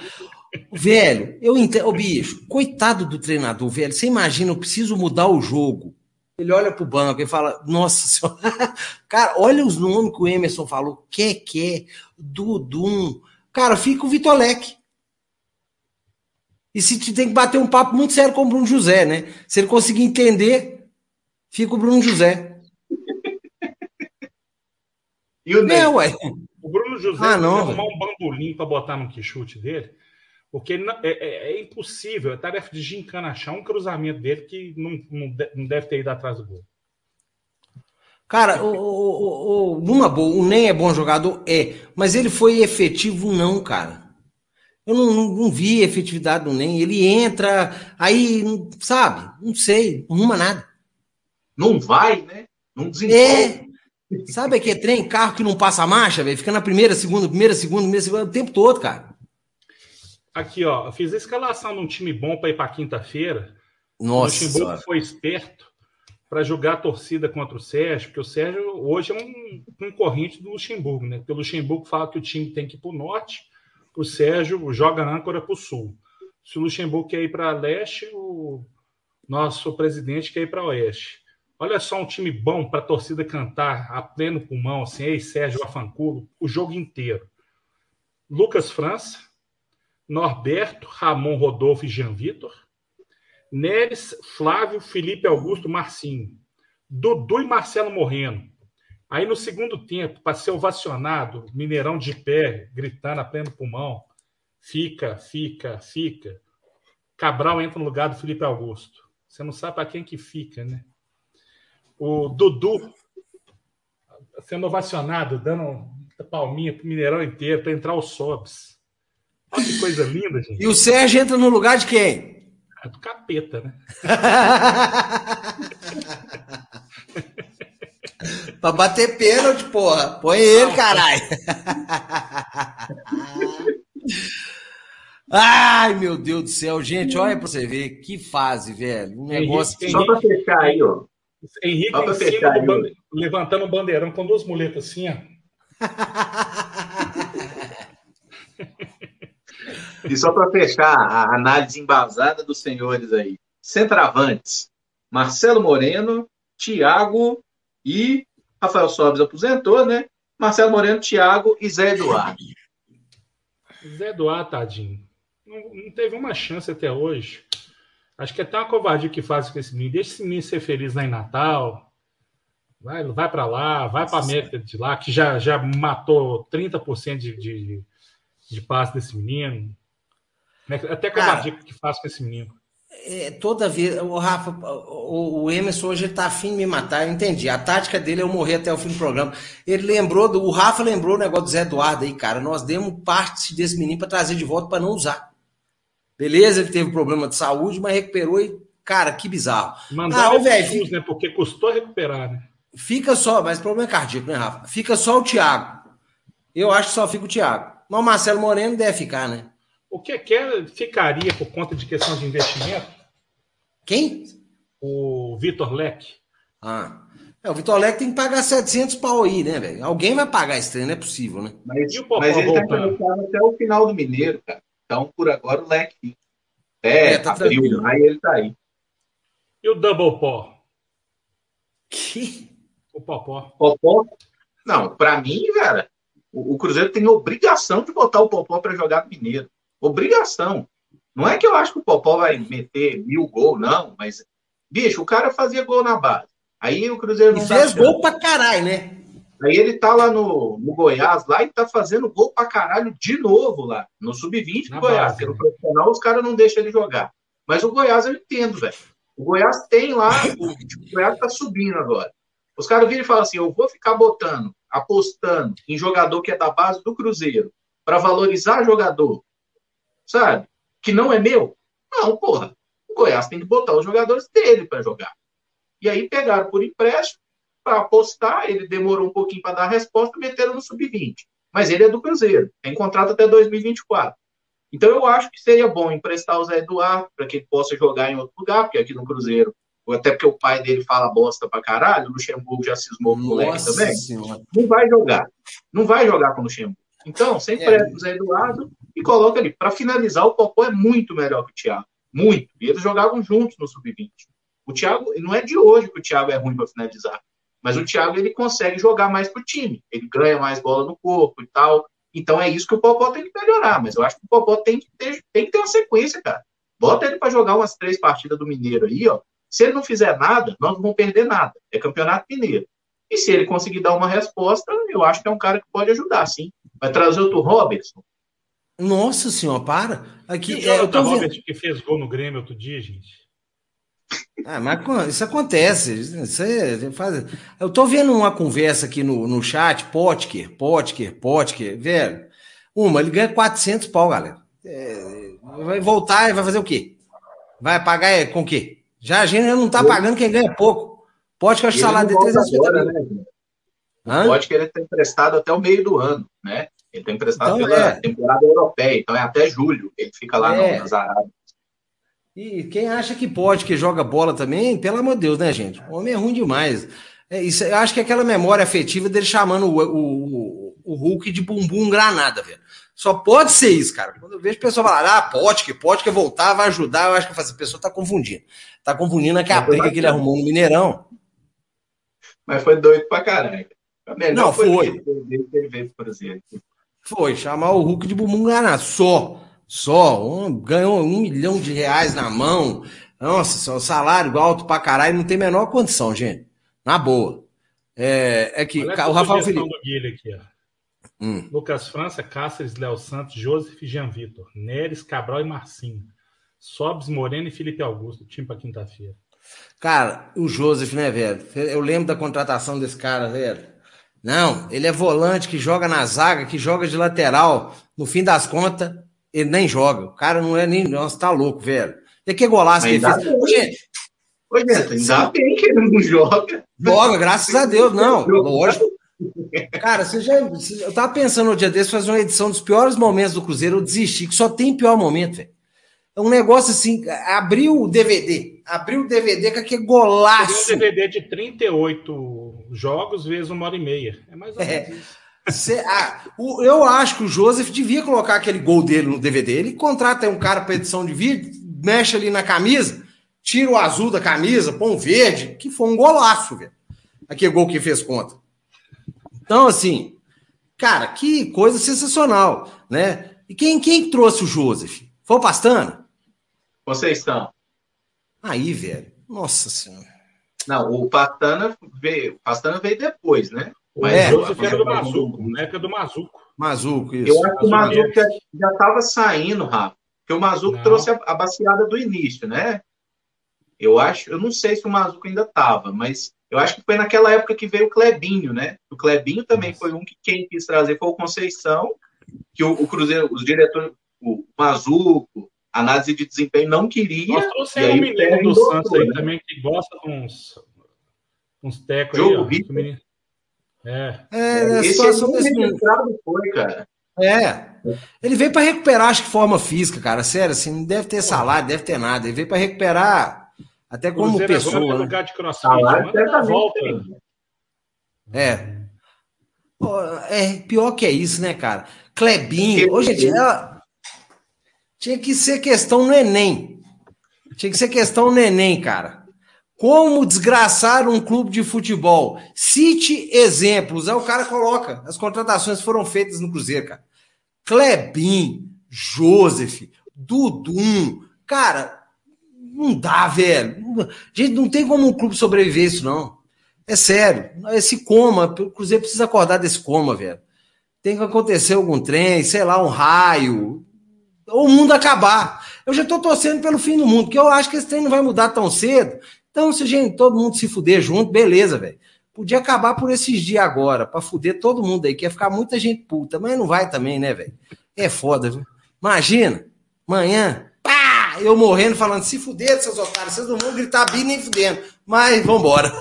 Velho, eu entendo. Ô, bicho, coitado do treinador, velho. Você imagina, eu preciso mudar o jogo. Ele olha pro banco e fala: Nossa senhora, cara, olha os nomes que o Emerson falou: Keké, Dudum. Cara, fica o Vitor Leque. E se tem que bater um papo muito sério com o Bruno José, né? Se ele conseguir entender, fica o Bruno José. e o? É, ué. O Bruno José ah, não, arrumar um bambolim para botar no quichute dele. Porque não, é, é, é, impossível, é tarefa de gincana achar um cruzamento dele que não, não, deve ter ido atrás do gol. Cara, o, o, o, numa boa, o Nem é bom jogador? É, mas ele foi efetivo, não, cara. Eu não, não, não vi efetividade do Nem. Ele entra, aí, sabe, não sei, não arruma nada. Não vai, né? Não desenvolve. É. Sabe que é trem, carro que não passa marcha, velho? Fica na primeira, segunda, primeira, segunda, primeira, segunda, o tempo todo, cara. Aqui, ó, fiz a escalação de um time bom para ir para quinta-feira. Nossa. O Luxemburgo foi esperto para jogar a torcida contra o Sérgio, porque o Sérgio hoje é um concorrente do Luxemburgo, né? Porque o Luxemburgo fala que o time tem que ir para o norte, o Sérgio joga âncora para o sul. Se o Luxemburgo quer ir para leste, o nosso presidente quer ir para Oeste. Olha só um time bom para a torcida cantar a pleno pulmão, assim, ei, Sérgio Afanculo, o jogo inteiro. Lucas França, Norberto, Ramon Rodolfo e Jean Vitor, Neres, Flávio, Felipe Augusto, Marcinho, Dudu e Marcelo Morreno. Aí no segundo tempo, para ser ovacionado, Mineirão de pé, gritando a pleno pulmão, fica, fica, fica. Cabral entra no lugar do Felipe Augusto. Você não sabe para quem que fica, né? O Dudu sendo ovacionado, dando palminha pro Mineirão inteiro para entrar o Sobs. Olha que coisa linda, gente. E o Sérgio entra no lugar de quem? É do capeta, né? pra bater pênalti, porra. Põe ele, caralho. Ai, meu Deus do céu, gente, olha pra você ver que fase, velho. Um negócio Henrique, que... Só pra fechar aí, ó. Henrique em cima bande... levantando o bandeirão com duas muletas assim, ó. e só para fechar a análise embasada dos senhores aí. Centravantes, Marcelo Moreno, Thiago e Rafael Sobes aposentou, né? Marcelo Moreno, Thiago e Zé Eduardo. Zé Eduardo, tadinho. Não, não, teve uma chance até hoje. Acho que é até uma covardia que faz com esse menino. Deixa esse menino ser feliz lá em Natal. Vai, vai para lá, vai para a América de lá, que já, já matou 30% de, de, de passe desse menino. Né? Até covardia Cara, que faz com esse menino. É, toda vez, o Rafa, o, o Emerson hoje está afim de me matar, eu entendi. A tática dele é eu morrer até o fim do programa. Ele lembrou, do, o Rafa lembrou o negócio do Zé Eduardo aí, cara. Nós demos parte desse menino para trazer de volta para não usar. Beleza, ele teve problema de saúde, mas recuperou e, cara, que bizarro. Mandaram ah, velho, né? Porque custou recuperar, né? Fica só, mas problema é cardíaco, né, Rafa? Fica só o Thiago. Eu acho que só fica o Thiago. Mas o Marcelo Moreno deve ficar, né? O que quer ficaria por conta de questão de investimento? Quem? O Vitor Leque. Ah. É, o Vitor Leque tem que pagar 700 pau aí, né, velho? Alguém vai pagar esse trem, não é possível, né? Mas, mas ele tá até o final do Mineiro, cara. Então, por agora, o Leque É, é tá abril, aí ele tá aí. E o Double Paw? Que? O Popó. Popó? Não, pra mim, cara, o, o Cruzeiro tem obrigação de botar o Popó para jogar no Mineiro. Obrigação. Não é que eu acho que o Popó vai meter mil gols, não, mas, bicho, o cara fazia gol na base. Aí o Cruzeiro não. E fez gol pra caralho, né? Aí ele tá lá no, no Goiás lá e tá fazendo gol pra caralho de novo lá, no sub-20 do Goiás. Base, no né? profissional os caras não deixam ele jogar. Mas o Goiás eu entendo, velho. O Goiás tem lá, o, o Goiás tá subindo agora. Os caras viram e falam assim: eu vou ficar botando, apostando em jogador que é da base do Cruzeiro para valorizar jogador sabe? Que não é meu. Não, porra. O Goiás tem que botar os jogadores dele para jogar. E aí pegaram por empréstimo para apostar. Ele demorou um pouquinho para dar a resposta, meteram no sub-20. Mas ele é do Cruzeiro, tem contrato até 2024. Então eu acho que seria bom emprestar o Zé Eduardo para que ele possa jogar em outro lugar, porque aqui no Cruzeiro, até porque o pai dele fala bosta pra caralho, o Luxemburgo já cismou com o moleque também. Senhora. Não vai jogar. Não vai jogar com o Luxemburgo. Então, sem é. o Zé Eduardo e coloca ali. Para finalizar, o Popó é muito melhor que o Thiago. Muito. E eles jogavam juntos no Sub-20. O Thiago, não é de hoje que o Thiago é ruim para finalizar. Mas o Thiago, ele consegue jogar mais pro time. Ele ganha mais bola no corpo e tal. Então é isso que o Popó tem que melhorar. Mas eu acho que o Popó tem que ter, tem que ter uma sequência, cara. Bota ele para jogar umas três partidas do Mineiro aí, ó. Se ele não fizer nada, nós não vamos perder nada. É campeonato mineiro. E se ele conseguir dar uma resposta, eu acho que é um cara que pode ajudar, sim. Vai trazer outro Robertson. Nossa senhora, para. Aqui, é, eu tô vendo... que fez gol no Grêmio outro dia, gente. Ah, mas isso acontece. Isso é, faz... Eu tô vendo uma conversa aqui no, no chat, Potker, Potker, Potker, velho. Uma, ele ganha 400 pau, galera. É, vai voltar e vai fazer o quê? Vai pagar é, com o quê? Já a gente não tá pagando quem ganha pouco. Pode que eu acho salário de 350 agora, né? Pode que ele tem emprestado até o meio do ano, né? Ele tem emprestado então, pela é. temporada europeia, então é até julho. Ele fica lá é. nas Arábias. E quem acha que pode, que joga bola também, pelo amor de Deus, né, gente? O homem é ruim demais. É, isso, eu acho que é aquela memória afetiva dele chamando o, o, o Hulk de bumbum granada, velho. Só pode ser isso, cara. Quando eu vejo o pessoal falar, ah, pode que pode que voltar, vai ajudar, eu acho que a pessoa tá confundindo. Tá confundindo aquela briga que ele arrumou no Mineirão. Mas foi doido pra caralho. Não, foi. Foi, chamar o Hulk de bumbum só. Só. Um, ganhou um milhão de reais na mão. Nossa, salário alto pra caralho, não tem menor condição, gente. Na boa. É, é que o Rafael Felipe. Do Guilherme aqui, ó. Hum. Lucas França, Cáceres, Léo Santos, Joseph e Jean Vitor, Neres, Cabral e Marcinho. Sobes, Moreno e Felipe Augusto, time para quinta-feira. Cara, o Joseph, né, velho? Eu lembro da contratação desse cara, velho. Não, ele é volante que joga na zaga, que joga de lateral. No fim das contas, ele nem joga. O cara não é nem. Nossa, tá louco, velho. E que golaço que ele fez. Ô, gente. Ô, gente, ainda bem que ele não joga. Joga, graças a Deus, não. Lógico. Cara, você já. Eu tava pensando no dia desse fazer uma edição dos piores momentos do Cruzeiro, eu desisti, que só tem pior momento, velho. É um negócio assim, abriu o DVD, abriu o DVD com aquele golaço. Tem um DVD de 38 jogos vezes uma hora e meia. É mais ou é. menos é. isso. Cê, ah, o, eu acho que o Joseph devia colocar aquele gol dele no DVD. Ele contrata um cara para edição de vídeo, mexe ali na camisa, tira o azul da camisa, põe um verde, que foi um golaço, velho. Aquele gol que fez conta. Então, assim, cara, que coisa sensacional, né? E quem, quem trouxe o Joseph? Foi o Pastana? Vocês estão. Aí, velho. Nossa Senhora. Não, o Pastana veio, Pastana veio depois, né? Mas é, Joseph era do Mazuco, na época do Mazuco. Mazuco, isso. Eu acho que o Mazuco já estava saindo, Rafa. Porque o Mazuco não. trouxe a, a baciada do início, né? Eu acho, eu não sei se o Mazuco ainda estava, mas eu acho que foi naquela época que veio o Clebinho, né? O Clebinho também Nossa. foi um que quem quis trazer foi o Conceição, que o, o Cruzeiro, os diretores, o Mazuco, análise de desempenho não queria. Nós trouxemos um menino do Santos aí né? também que gosta de uns, uns tecos aí, ó. Menino... É. É, a Esse situação desse menino. Foi, cara. É. Ele veio para recuperar, acho que forma física, cara. Sério, assim, não deve ter salário, deve ter nada. Ele veio para recuperar até como Cruzeiro pessoa. Né? Lugar de crossfit, volta. É. É pior que é isso, né, cara? Clebinho. Hoje, gente, ela... tinha que ser questão no Enem. Tinha que ser questão no Enem, cara. Como desgraçar um clube de futebol? Cite exemplos. Aí o cara coloca. As contratações foram feitas no Cruzeiro, cara. Clebin, Joseph, Dudum. Cara, não dá, velho. Gente, não tem como um clube sobreviver isso, não. É sério. Esse coma, o Cruzeiro precisa acordar desse coma, velho. Tem que acontecer algum trem, sei lá, um raio. Ou o mundo acabar. Eu já tô torcendo pelo fim do mundo, porque eu acho que esse trem não vai mudar tão cedo. Então, se gente, todo mundo se fuder junto, beleza, velho. Podia acabar por esses dias agora, para fuder todo mundo aí, que ia ficar muita gente puta, mas não vai também, né, velho? É foda, viu? Imagina, amanhã, eu morrendo, falando, se fuder, seus otários, vocês não vão gritar bi nem fudendo. Mas vambora.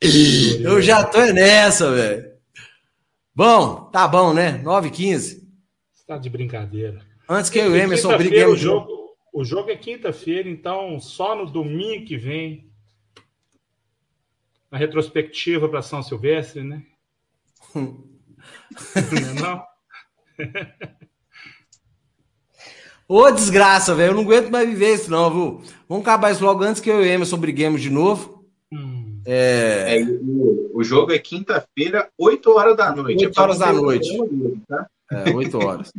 eu já tô nessa, velho. Bom, tá bom, né? 9h15. Tá de brincadeira. Antes que eu e o Emerson briguemos. O jogo, o jogo é quinta-feira, então só no domingo que vem. A retrospectiva para São Silvestre, né? não é não? Ô, desgraça, velho. Eu não aguento mais viver isso, não, viu? Vamos acabar isso logo antes que eu e o Emerson briguemos de novo. Hum. É... É, o, o, jogo é quinta-feira, 8 horas da noite. 8 horas da noite. Tá? É, 8 horas.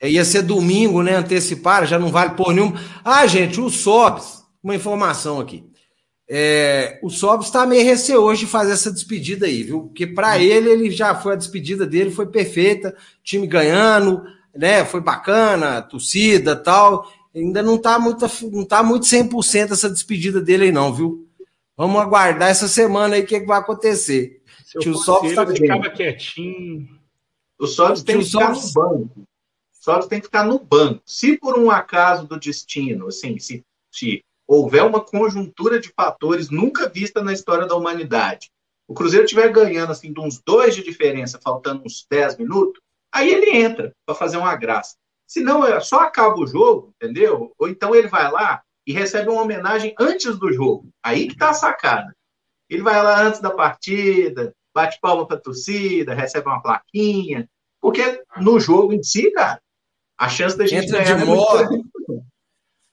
é, ia ser domingo, né? Antecipar, já não vale por nenhum. Ah, gente, o Sobs, uma informação aqui. É, o Sobs está meio receoso de fazer essa despedida aí, viu? Porque para ele, ele já foi a despedida dele, foi perfeita, time ganhando, né? Foi bacana, torcida tal. Ainda não tá muito, não tá muito 100% essa despedida dele aí, não, viu? Vamos aguardar essa semana aí o que, é que vai acontecer. Se Tio Sobs tá ficava quietinho. O Sobs tem que ficar no banco. O Sobs tem que ficar no banco. Se por um acaso do destino, assim, se, se houver uma conjuntura de fatores nunca vista na história da humanidade, o Cruzeiro estiver ganhando assim de uns dois de diferença, faltando uns 10 minutos, Aí ele entra para fazer uma graça. Se não, é, só acaba o jogo, entendeu? Ou então ele vai lá e recebe uma homenagem antes do jogo. Aí que tá a sacada. Ele vai lá antes da partida, bate palma pra torcida, recebe uma plaquinha. Porque no jogo em si, cara, a chance da gente Entra ganhar de é muito modo. grande.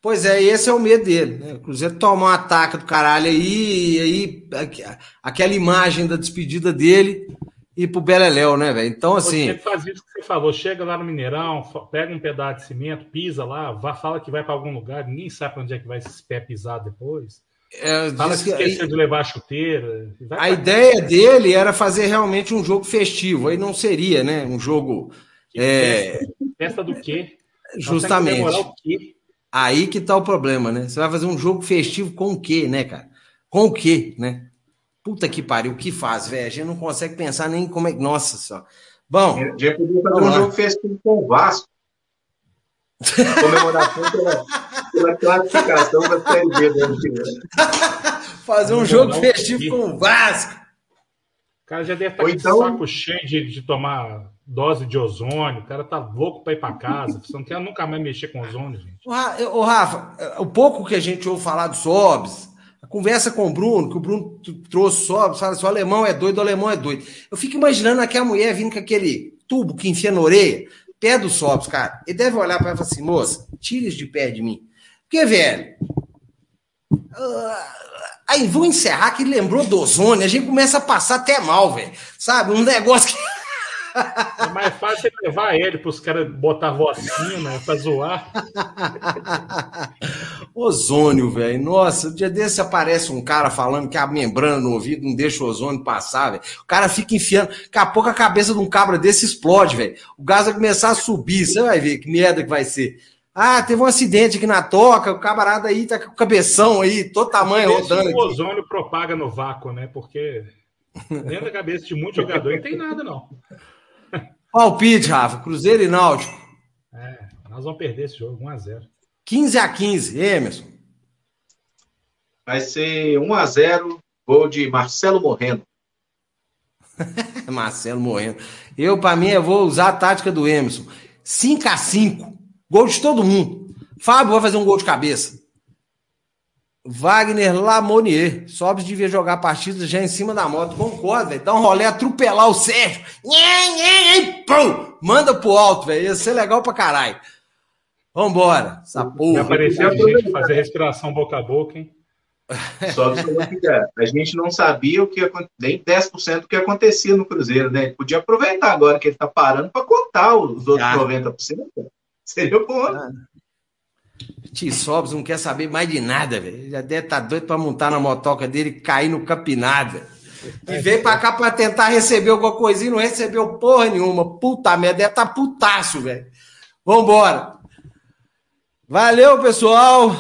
Pois é, esse é o medo dele. Né? O Cruzeiro toma um ataque do caralho aí, e aí aqu- aquela imagem da despedida dele e pro Beleléu, né, velho? Então, assim, Você faz isso que você falou, chega lá no Mineirão, pega um pedaço de cimento, pisa lá, vá, fala que vai para algum lugar, ninguém sabe pra onde é que vai esse pé pisado depois. É, Fala que que- esqueceu de levar a chuteira. vai a ideia dele era fazer realmente um jogo festivo, aí não seria, né? Um jogo. É, Festa do quê? Justamente. quê? Aí que tá o problema, né? Você vai fazer um jogo festivo com o quê, né, cara? Com o quê, né? Puta que pariu, o que faz, velho? A gente não consegue pensar nem como é que. Nossa só. Bom, A gente podia fazer um jogo festivo com o Vasco. Comemoração pela, pela classificação da Série B do ano que vem. fazer um jogo festivo com o Vasco. O cara já deve estar Ou com então- saco cheio de, de tomar dose de ozônio. O cara tá louco para ir para casa. Você não quer nunca mais mexer com ozônio, gente. Ô, Ra- ô, Rafa, o pouco que a gente ouve falar do Sobs, a conversa com o Bruno, que o Bruno trouxe o Sobs, fala assim: o alemão é doido, o alemão é doido. Eu fico imaginando aquela mulher vindo com aquele tubo que enfia na orelha, pé do Sobs, cara. Ele deve olhar para ela e falar assim: moça, tira isso de pé de mim. Porque, velho. ah, Aí vou encerrar que lembrou do ozônio, a gente começa a passar até mal, velho. Sabe? Um negócio que. É mais fácil levar ele para os caras botar vacina para zoar. ozônio, velho. Nossa, um dia desse aparece um cara falando que a membrana no ouvido não deixa o ozônio passar, velho. O cara fica enfiando. Daqui a pouco a cabeça de um cabra desse explode, velho. O gás vai começar a subir. Você vai ver que merda que vai ser. Ah, teve um acidente aqui na toca, o camarada aí tá com o cabeção aí, todo tamanho rodando. o aqui. ozônio propaga no vácuo, né? Porque dentro da cabeça de muito jogador não tem nada, não. Palpite, Rafa. Cruzeiro e Náutico. É, nós vamos perder esse jogo, 1x0. 15 a 15, Emerson. Vai ser 1x0, gol de Marcelo Morrendo. Marcelo morrendo. Eu, pra mim, eu vou usar a tática do Emerson. 5 a 5 Gol de todo mundo. Fábio vai fazer um gol de cabeça. Wagner Lamonier. Sobres devia jogar a partida já em cima da moto. Concordo, velho. Dá um rolê, atropelar o Sérgio. Nhê, nhê, nhê, pum! Manda pro alto, velho. Ia ser legal pra caralho. Vambora. Essa porra. aparecer gente fazer respiração boca a boca, hein? Só que a gente não sabia o que nem 10% do que acontecia no Cruzeiro, né? Ele podia aproveitar agora que ele tá parando para contar os outros Ah. 90%. Seria bom. Tio Sobres não quer saber mais de nada, velho. Já deve estar doido pra montar na motoca dele e cair no campinado. velho. E veio pra cá pra tentar receber alguma coisinha e não recebeu porra nenhuma. Puta merda, deve estar putaço, velho. Vambora. Valeu, pessoal.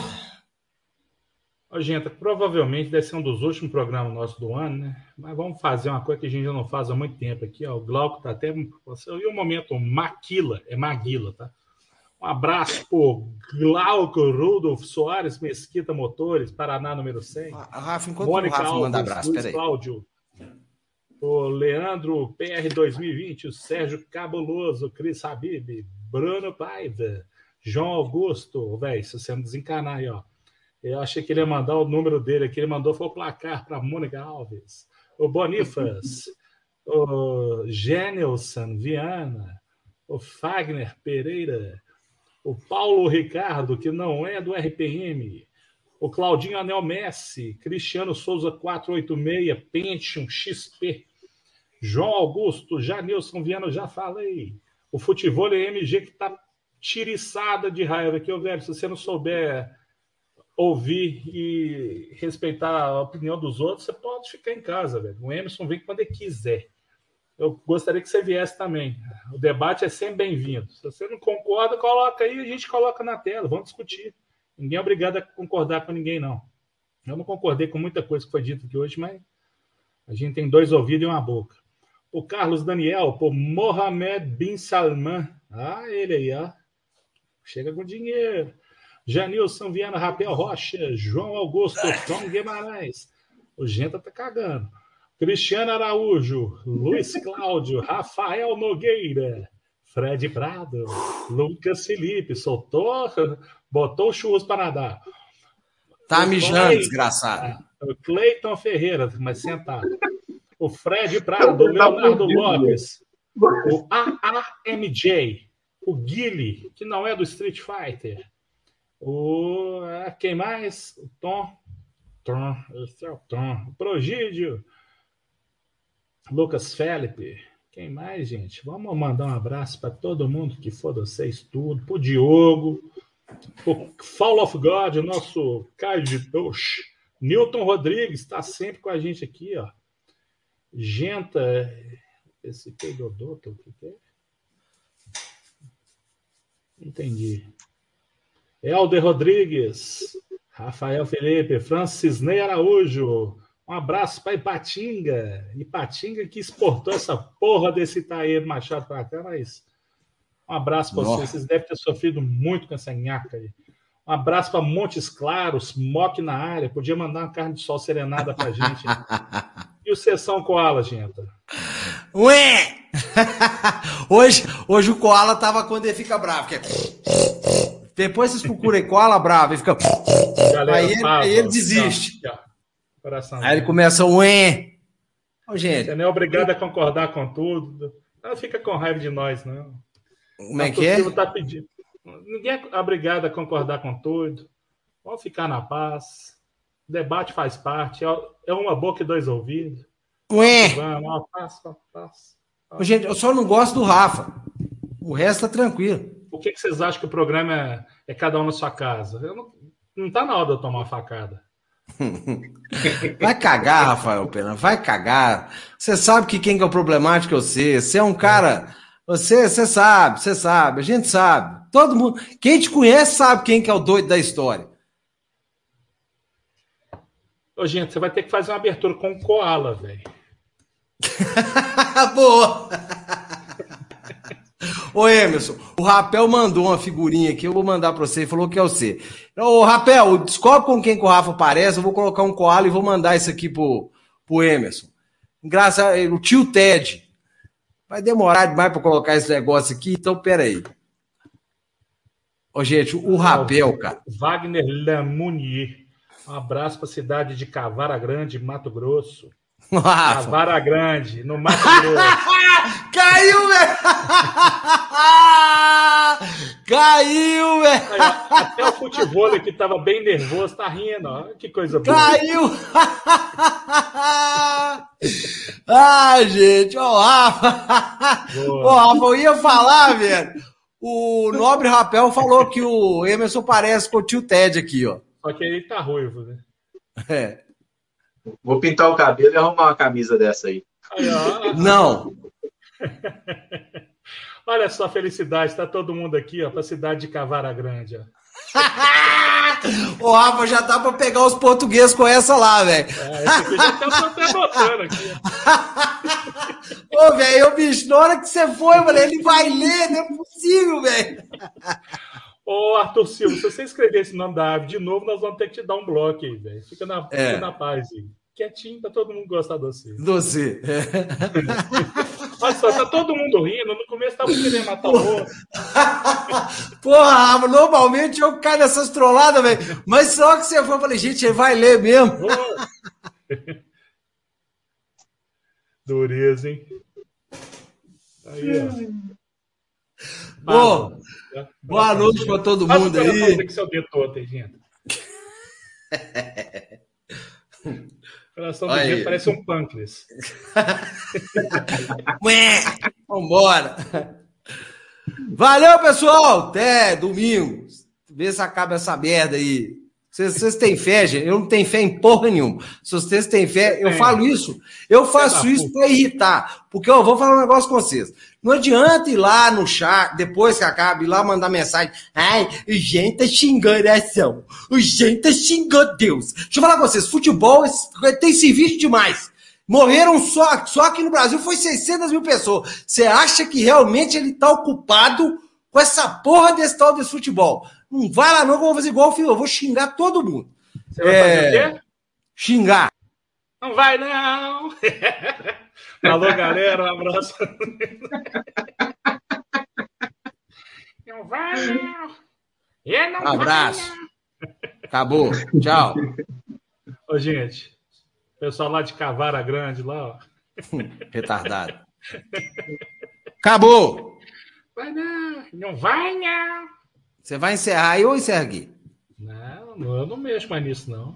Ô, gente, provavelmente deve ser um dos últimos programas nossos do ano, né? Mas vamos fazer uma coisa que a gente já não faz há muito tempo aqui, ó. O Glauco tá até. E o momento Maquila, é Maguila, tá? Um abraço pro Glauco Rudolf Soares Mesquita Motores, Paraná número 100. Ah, Rafa, enquanto Mônica o Rafa Alves, manda abraço, Luiz peraí. Cláudio, o Leandro PR 2020, o Sérgio Cabuloso, Cris Habib, Bruno Paiva, João Augusto, velho, se você não desencanar aí, ó. Eu achei que ele ia mandar o número dele aqui, ele mandou foi o placar para Mônica Alves, o Bonifas, o Genilson Viana, o Fagner Pereira, o Paulo Ricardo, que não é do RPM, o Claudinho Anel Messi, Cristiano Souza 486, Pentium XP, João Augusto, Janilson Viana, já falei. O futebol é MG que tá tiriçada de raiva aqui, velho. Se você não souber ouvir e respeitar a opinião dos outros, você pode ficar em casa, velho. O Emerson vem quando ele quiser. Eu gostaria que você viesse também. O debate é sempre bem-vindo. Se você não concorda, coloca aí, a gente coloca na tela, vamos discutir. Ninguém é obrigado a concordar com ninguém, não. Eu não concordei com muita coisa que foi dita aqui hoje, mas a gente tem dois ouvidos e uma boca. O Carlos Daniel, por Mohamed Bin Salman. Ah, ele aí, ó. Chega com dinheiro. Janilson Viana, Rapel Rocha, João Augusto, Tom Guimarães. O Genta tá cagando. Cristiano Araújo, Luiz Cláudio, Rafael Nogueira, Fred Prado, Lucas Felipe, soltou, botou o churros para nadar. Tá mijando, desgraçado. o Cleiton Ferreira, mas sentado. o Fred Prado, o Leonardo Lopes, o AAMJ, o Guile, que não é do Street Fighter, o. Ah, quem mais? O Tom. Tom, esse é o Tom. O Progídio. Lucas Felipe. Quem mais, gente? Vamos mandar um abraço para todo mundo que for vocês tudo. Pro Diogo. O Fall of God, o nosso Caio de Oxe. Newton Rodrigues está sempre com a gente aqui, ó. Genta, esse Pedodoto, o que, é? Entendi. Helder Rodrigues, Rafael Felipe, Francis Ney Araújo. Um abraço para Ipatinga. Ipatinga que exportou essa porra desse Itaê Machado para cá, mas um abraço para vocês. Vocês devem ter sofrido muito com essa nhaca aí. Um abraço para Montes Claros, Mock na área. Podia mandar uma carne de sol serenada para gente. e o Sessão Koala, gente? Ué! hoje, hoje o Koala tava quando ele fica bravo. Que é... Depois vocês procuram koala bravo, e fica. Galera, aí ele, aí ele desiste. Coração, aí ele começa o ué. Oh, gente. Você não é obrigado a concordar com tudo. Não fica com raiva de nós, não. Como é que é? Tá pedindo. Ninguém é obrigado a concordar com tudo. Vamos ficar na paz. O debate faz parte. É, é uma boca e dois ouvidos. Ué. Vamos, paz, paz, paz. Gente, eu só não gosto do Rafa. O resto tá tranquilo. Por que, que vocês acham que o programa é, é cada um na sua casa? Eu não, não tá na hora de eu tomar uma facada. Vai cagar, Rafael Pena, vai cagar. Você sabe que quem que é o problemático é você. Você é um cara. Você, você sabe, você sabe, a gente sabe. Todo mundo. Quem te conhece sabe quem que é o doido da história. Ô, gente, você vai ter que fazer uma abertura com o Koala, velho. Boa! Ô Emerson, o Rapel mandou uma figurinha aqui, eu vou mandar para você, ele falou que é você. Ô Rapel, descobre com quem que o Rafa parece, eu vou colocar um koala e vou mandar isso aqui pro, pro Emerson. Graças o tio Ted. Vai demorar demais para colocar esse negócio aqui, então peraí. Ô gente, o Rapel, cara. Wagner Lamounier. Um abraço para a cidade de Cavara Grande, Mato Grosso. Rafa. Cavara Grande, no Mato Grosso. Caiu, velho! Caiu, velho! Até o futebol que tava bem nervoso tá rindo, ó. Que coisa boa. Caiu! ah, gente, ó, Rafa! Ó, Rafa, eu ia falar, velho. O Nobre Rapel falou que o Emerson parece com o tio Ted aqui, ó. Só que ele tá ruivo, né? É. Vou pintar o cabelo e arrumar uma camisa dessa aí. Não, Olha só a felicidade, está todo mundo aqui, ó, para a cidade de Cavara Grande, ó. o Rafa já dá para pegar os portugueses com essa lá, velho. É, esse aqui já tá até anotando aqui. Ô, velho, bicho, na hora que você foi, eu falei, ele vai ler, não é possível, velho. Ô, Arthur Silva, se você escrever esse nome da ave de novo, nós vamos ter que te dar um bloco aí, velho. Fica na, é. fica na paz aí. Quietinho, para todo mundo gostar de você. Doce. Olha só, tá todo mundo rindo. No começo tava querendo matar o outro. Porra, normalmente eu caio nessas trolladas, velho. Mas só que você foi, eu falei, gente, ele vai ler mesmo. Dureza, hein? Aí, ó. Bom, boa noite para todo mundo aí. Que seu dedo todo, gente. Coração do parece um pâncreas. Vambora. Valeu, pessoal. Até domingo. Vê se acaba essa merda aí. Vocês, vocês têm fé, gente? Eu não tenho fé em porra nenhuma. Se vocês têm fé, eu falo isso. Eu faço isso para irritar. Porque eu vou falar um negócio com vocês. Não adianta ir lá no chat, depois que acaba, ir lá mandar mensagem. Ai, o gente tá xingando a ação. O gente tá xingando Deus. Deixa eu falar com vocês. Futebol tem serviço demais. Morreram só, só aqui no Brasil foi 600 mil pessoas. Você acha que realmente ele tá ocupado com essa porra desse tal desse futebol? Não vai lá não, que eu vou fazer igual o filho. Eu vou xingar todo mundo. Você vai é... fazer o quê? Xingar. Não vai, não! Alô, galera, um abraço. Não vai, não! Eu não abraço. Vai, Acabou. Tchau. Ô, gente, pessoal lá de Cavara Grande, lá, ó. Retardado. Acabou! Vai não, não vai não. Você vai encerrar aí ou encerra aqui? Não, eu não mexo mais nisso, não.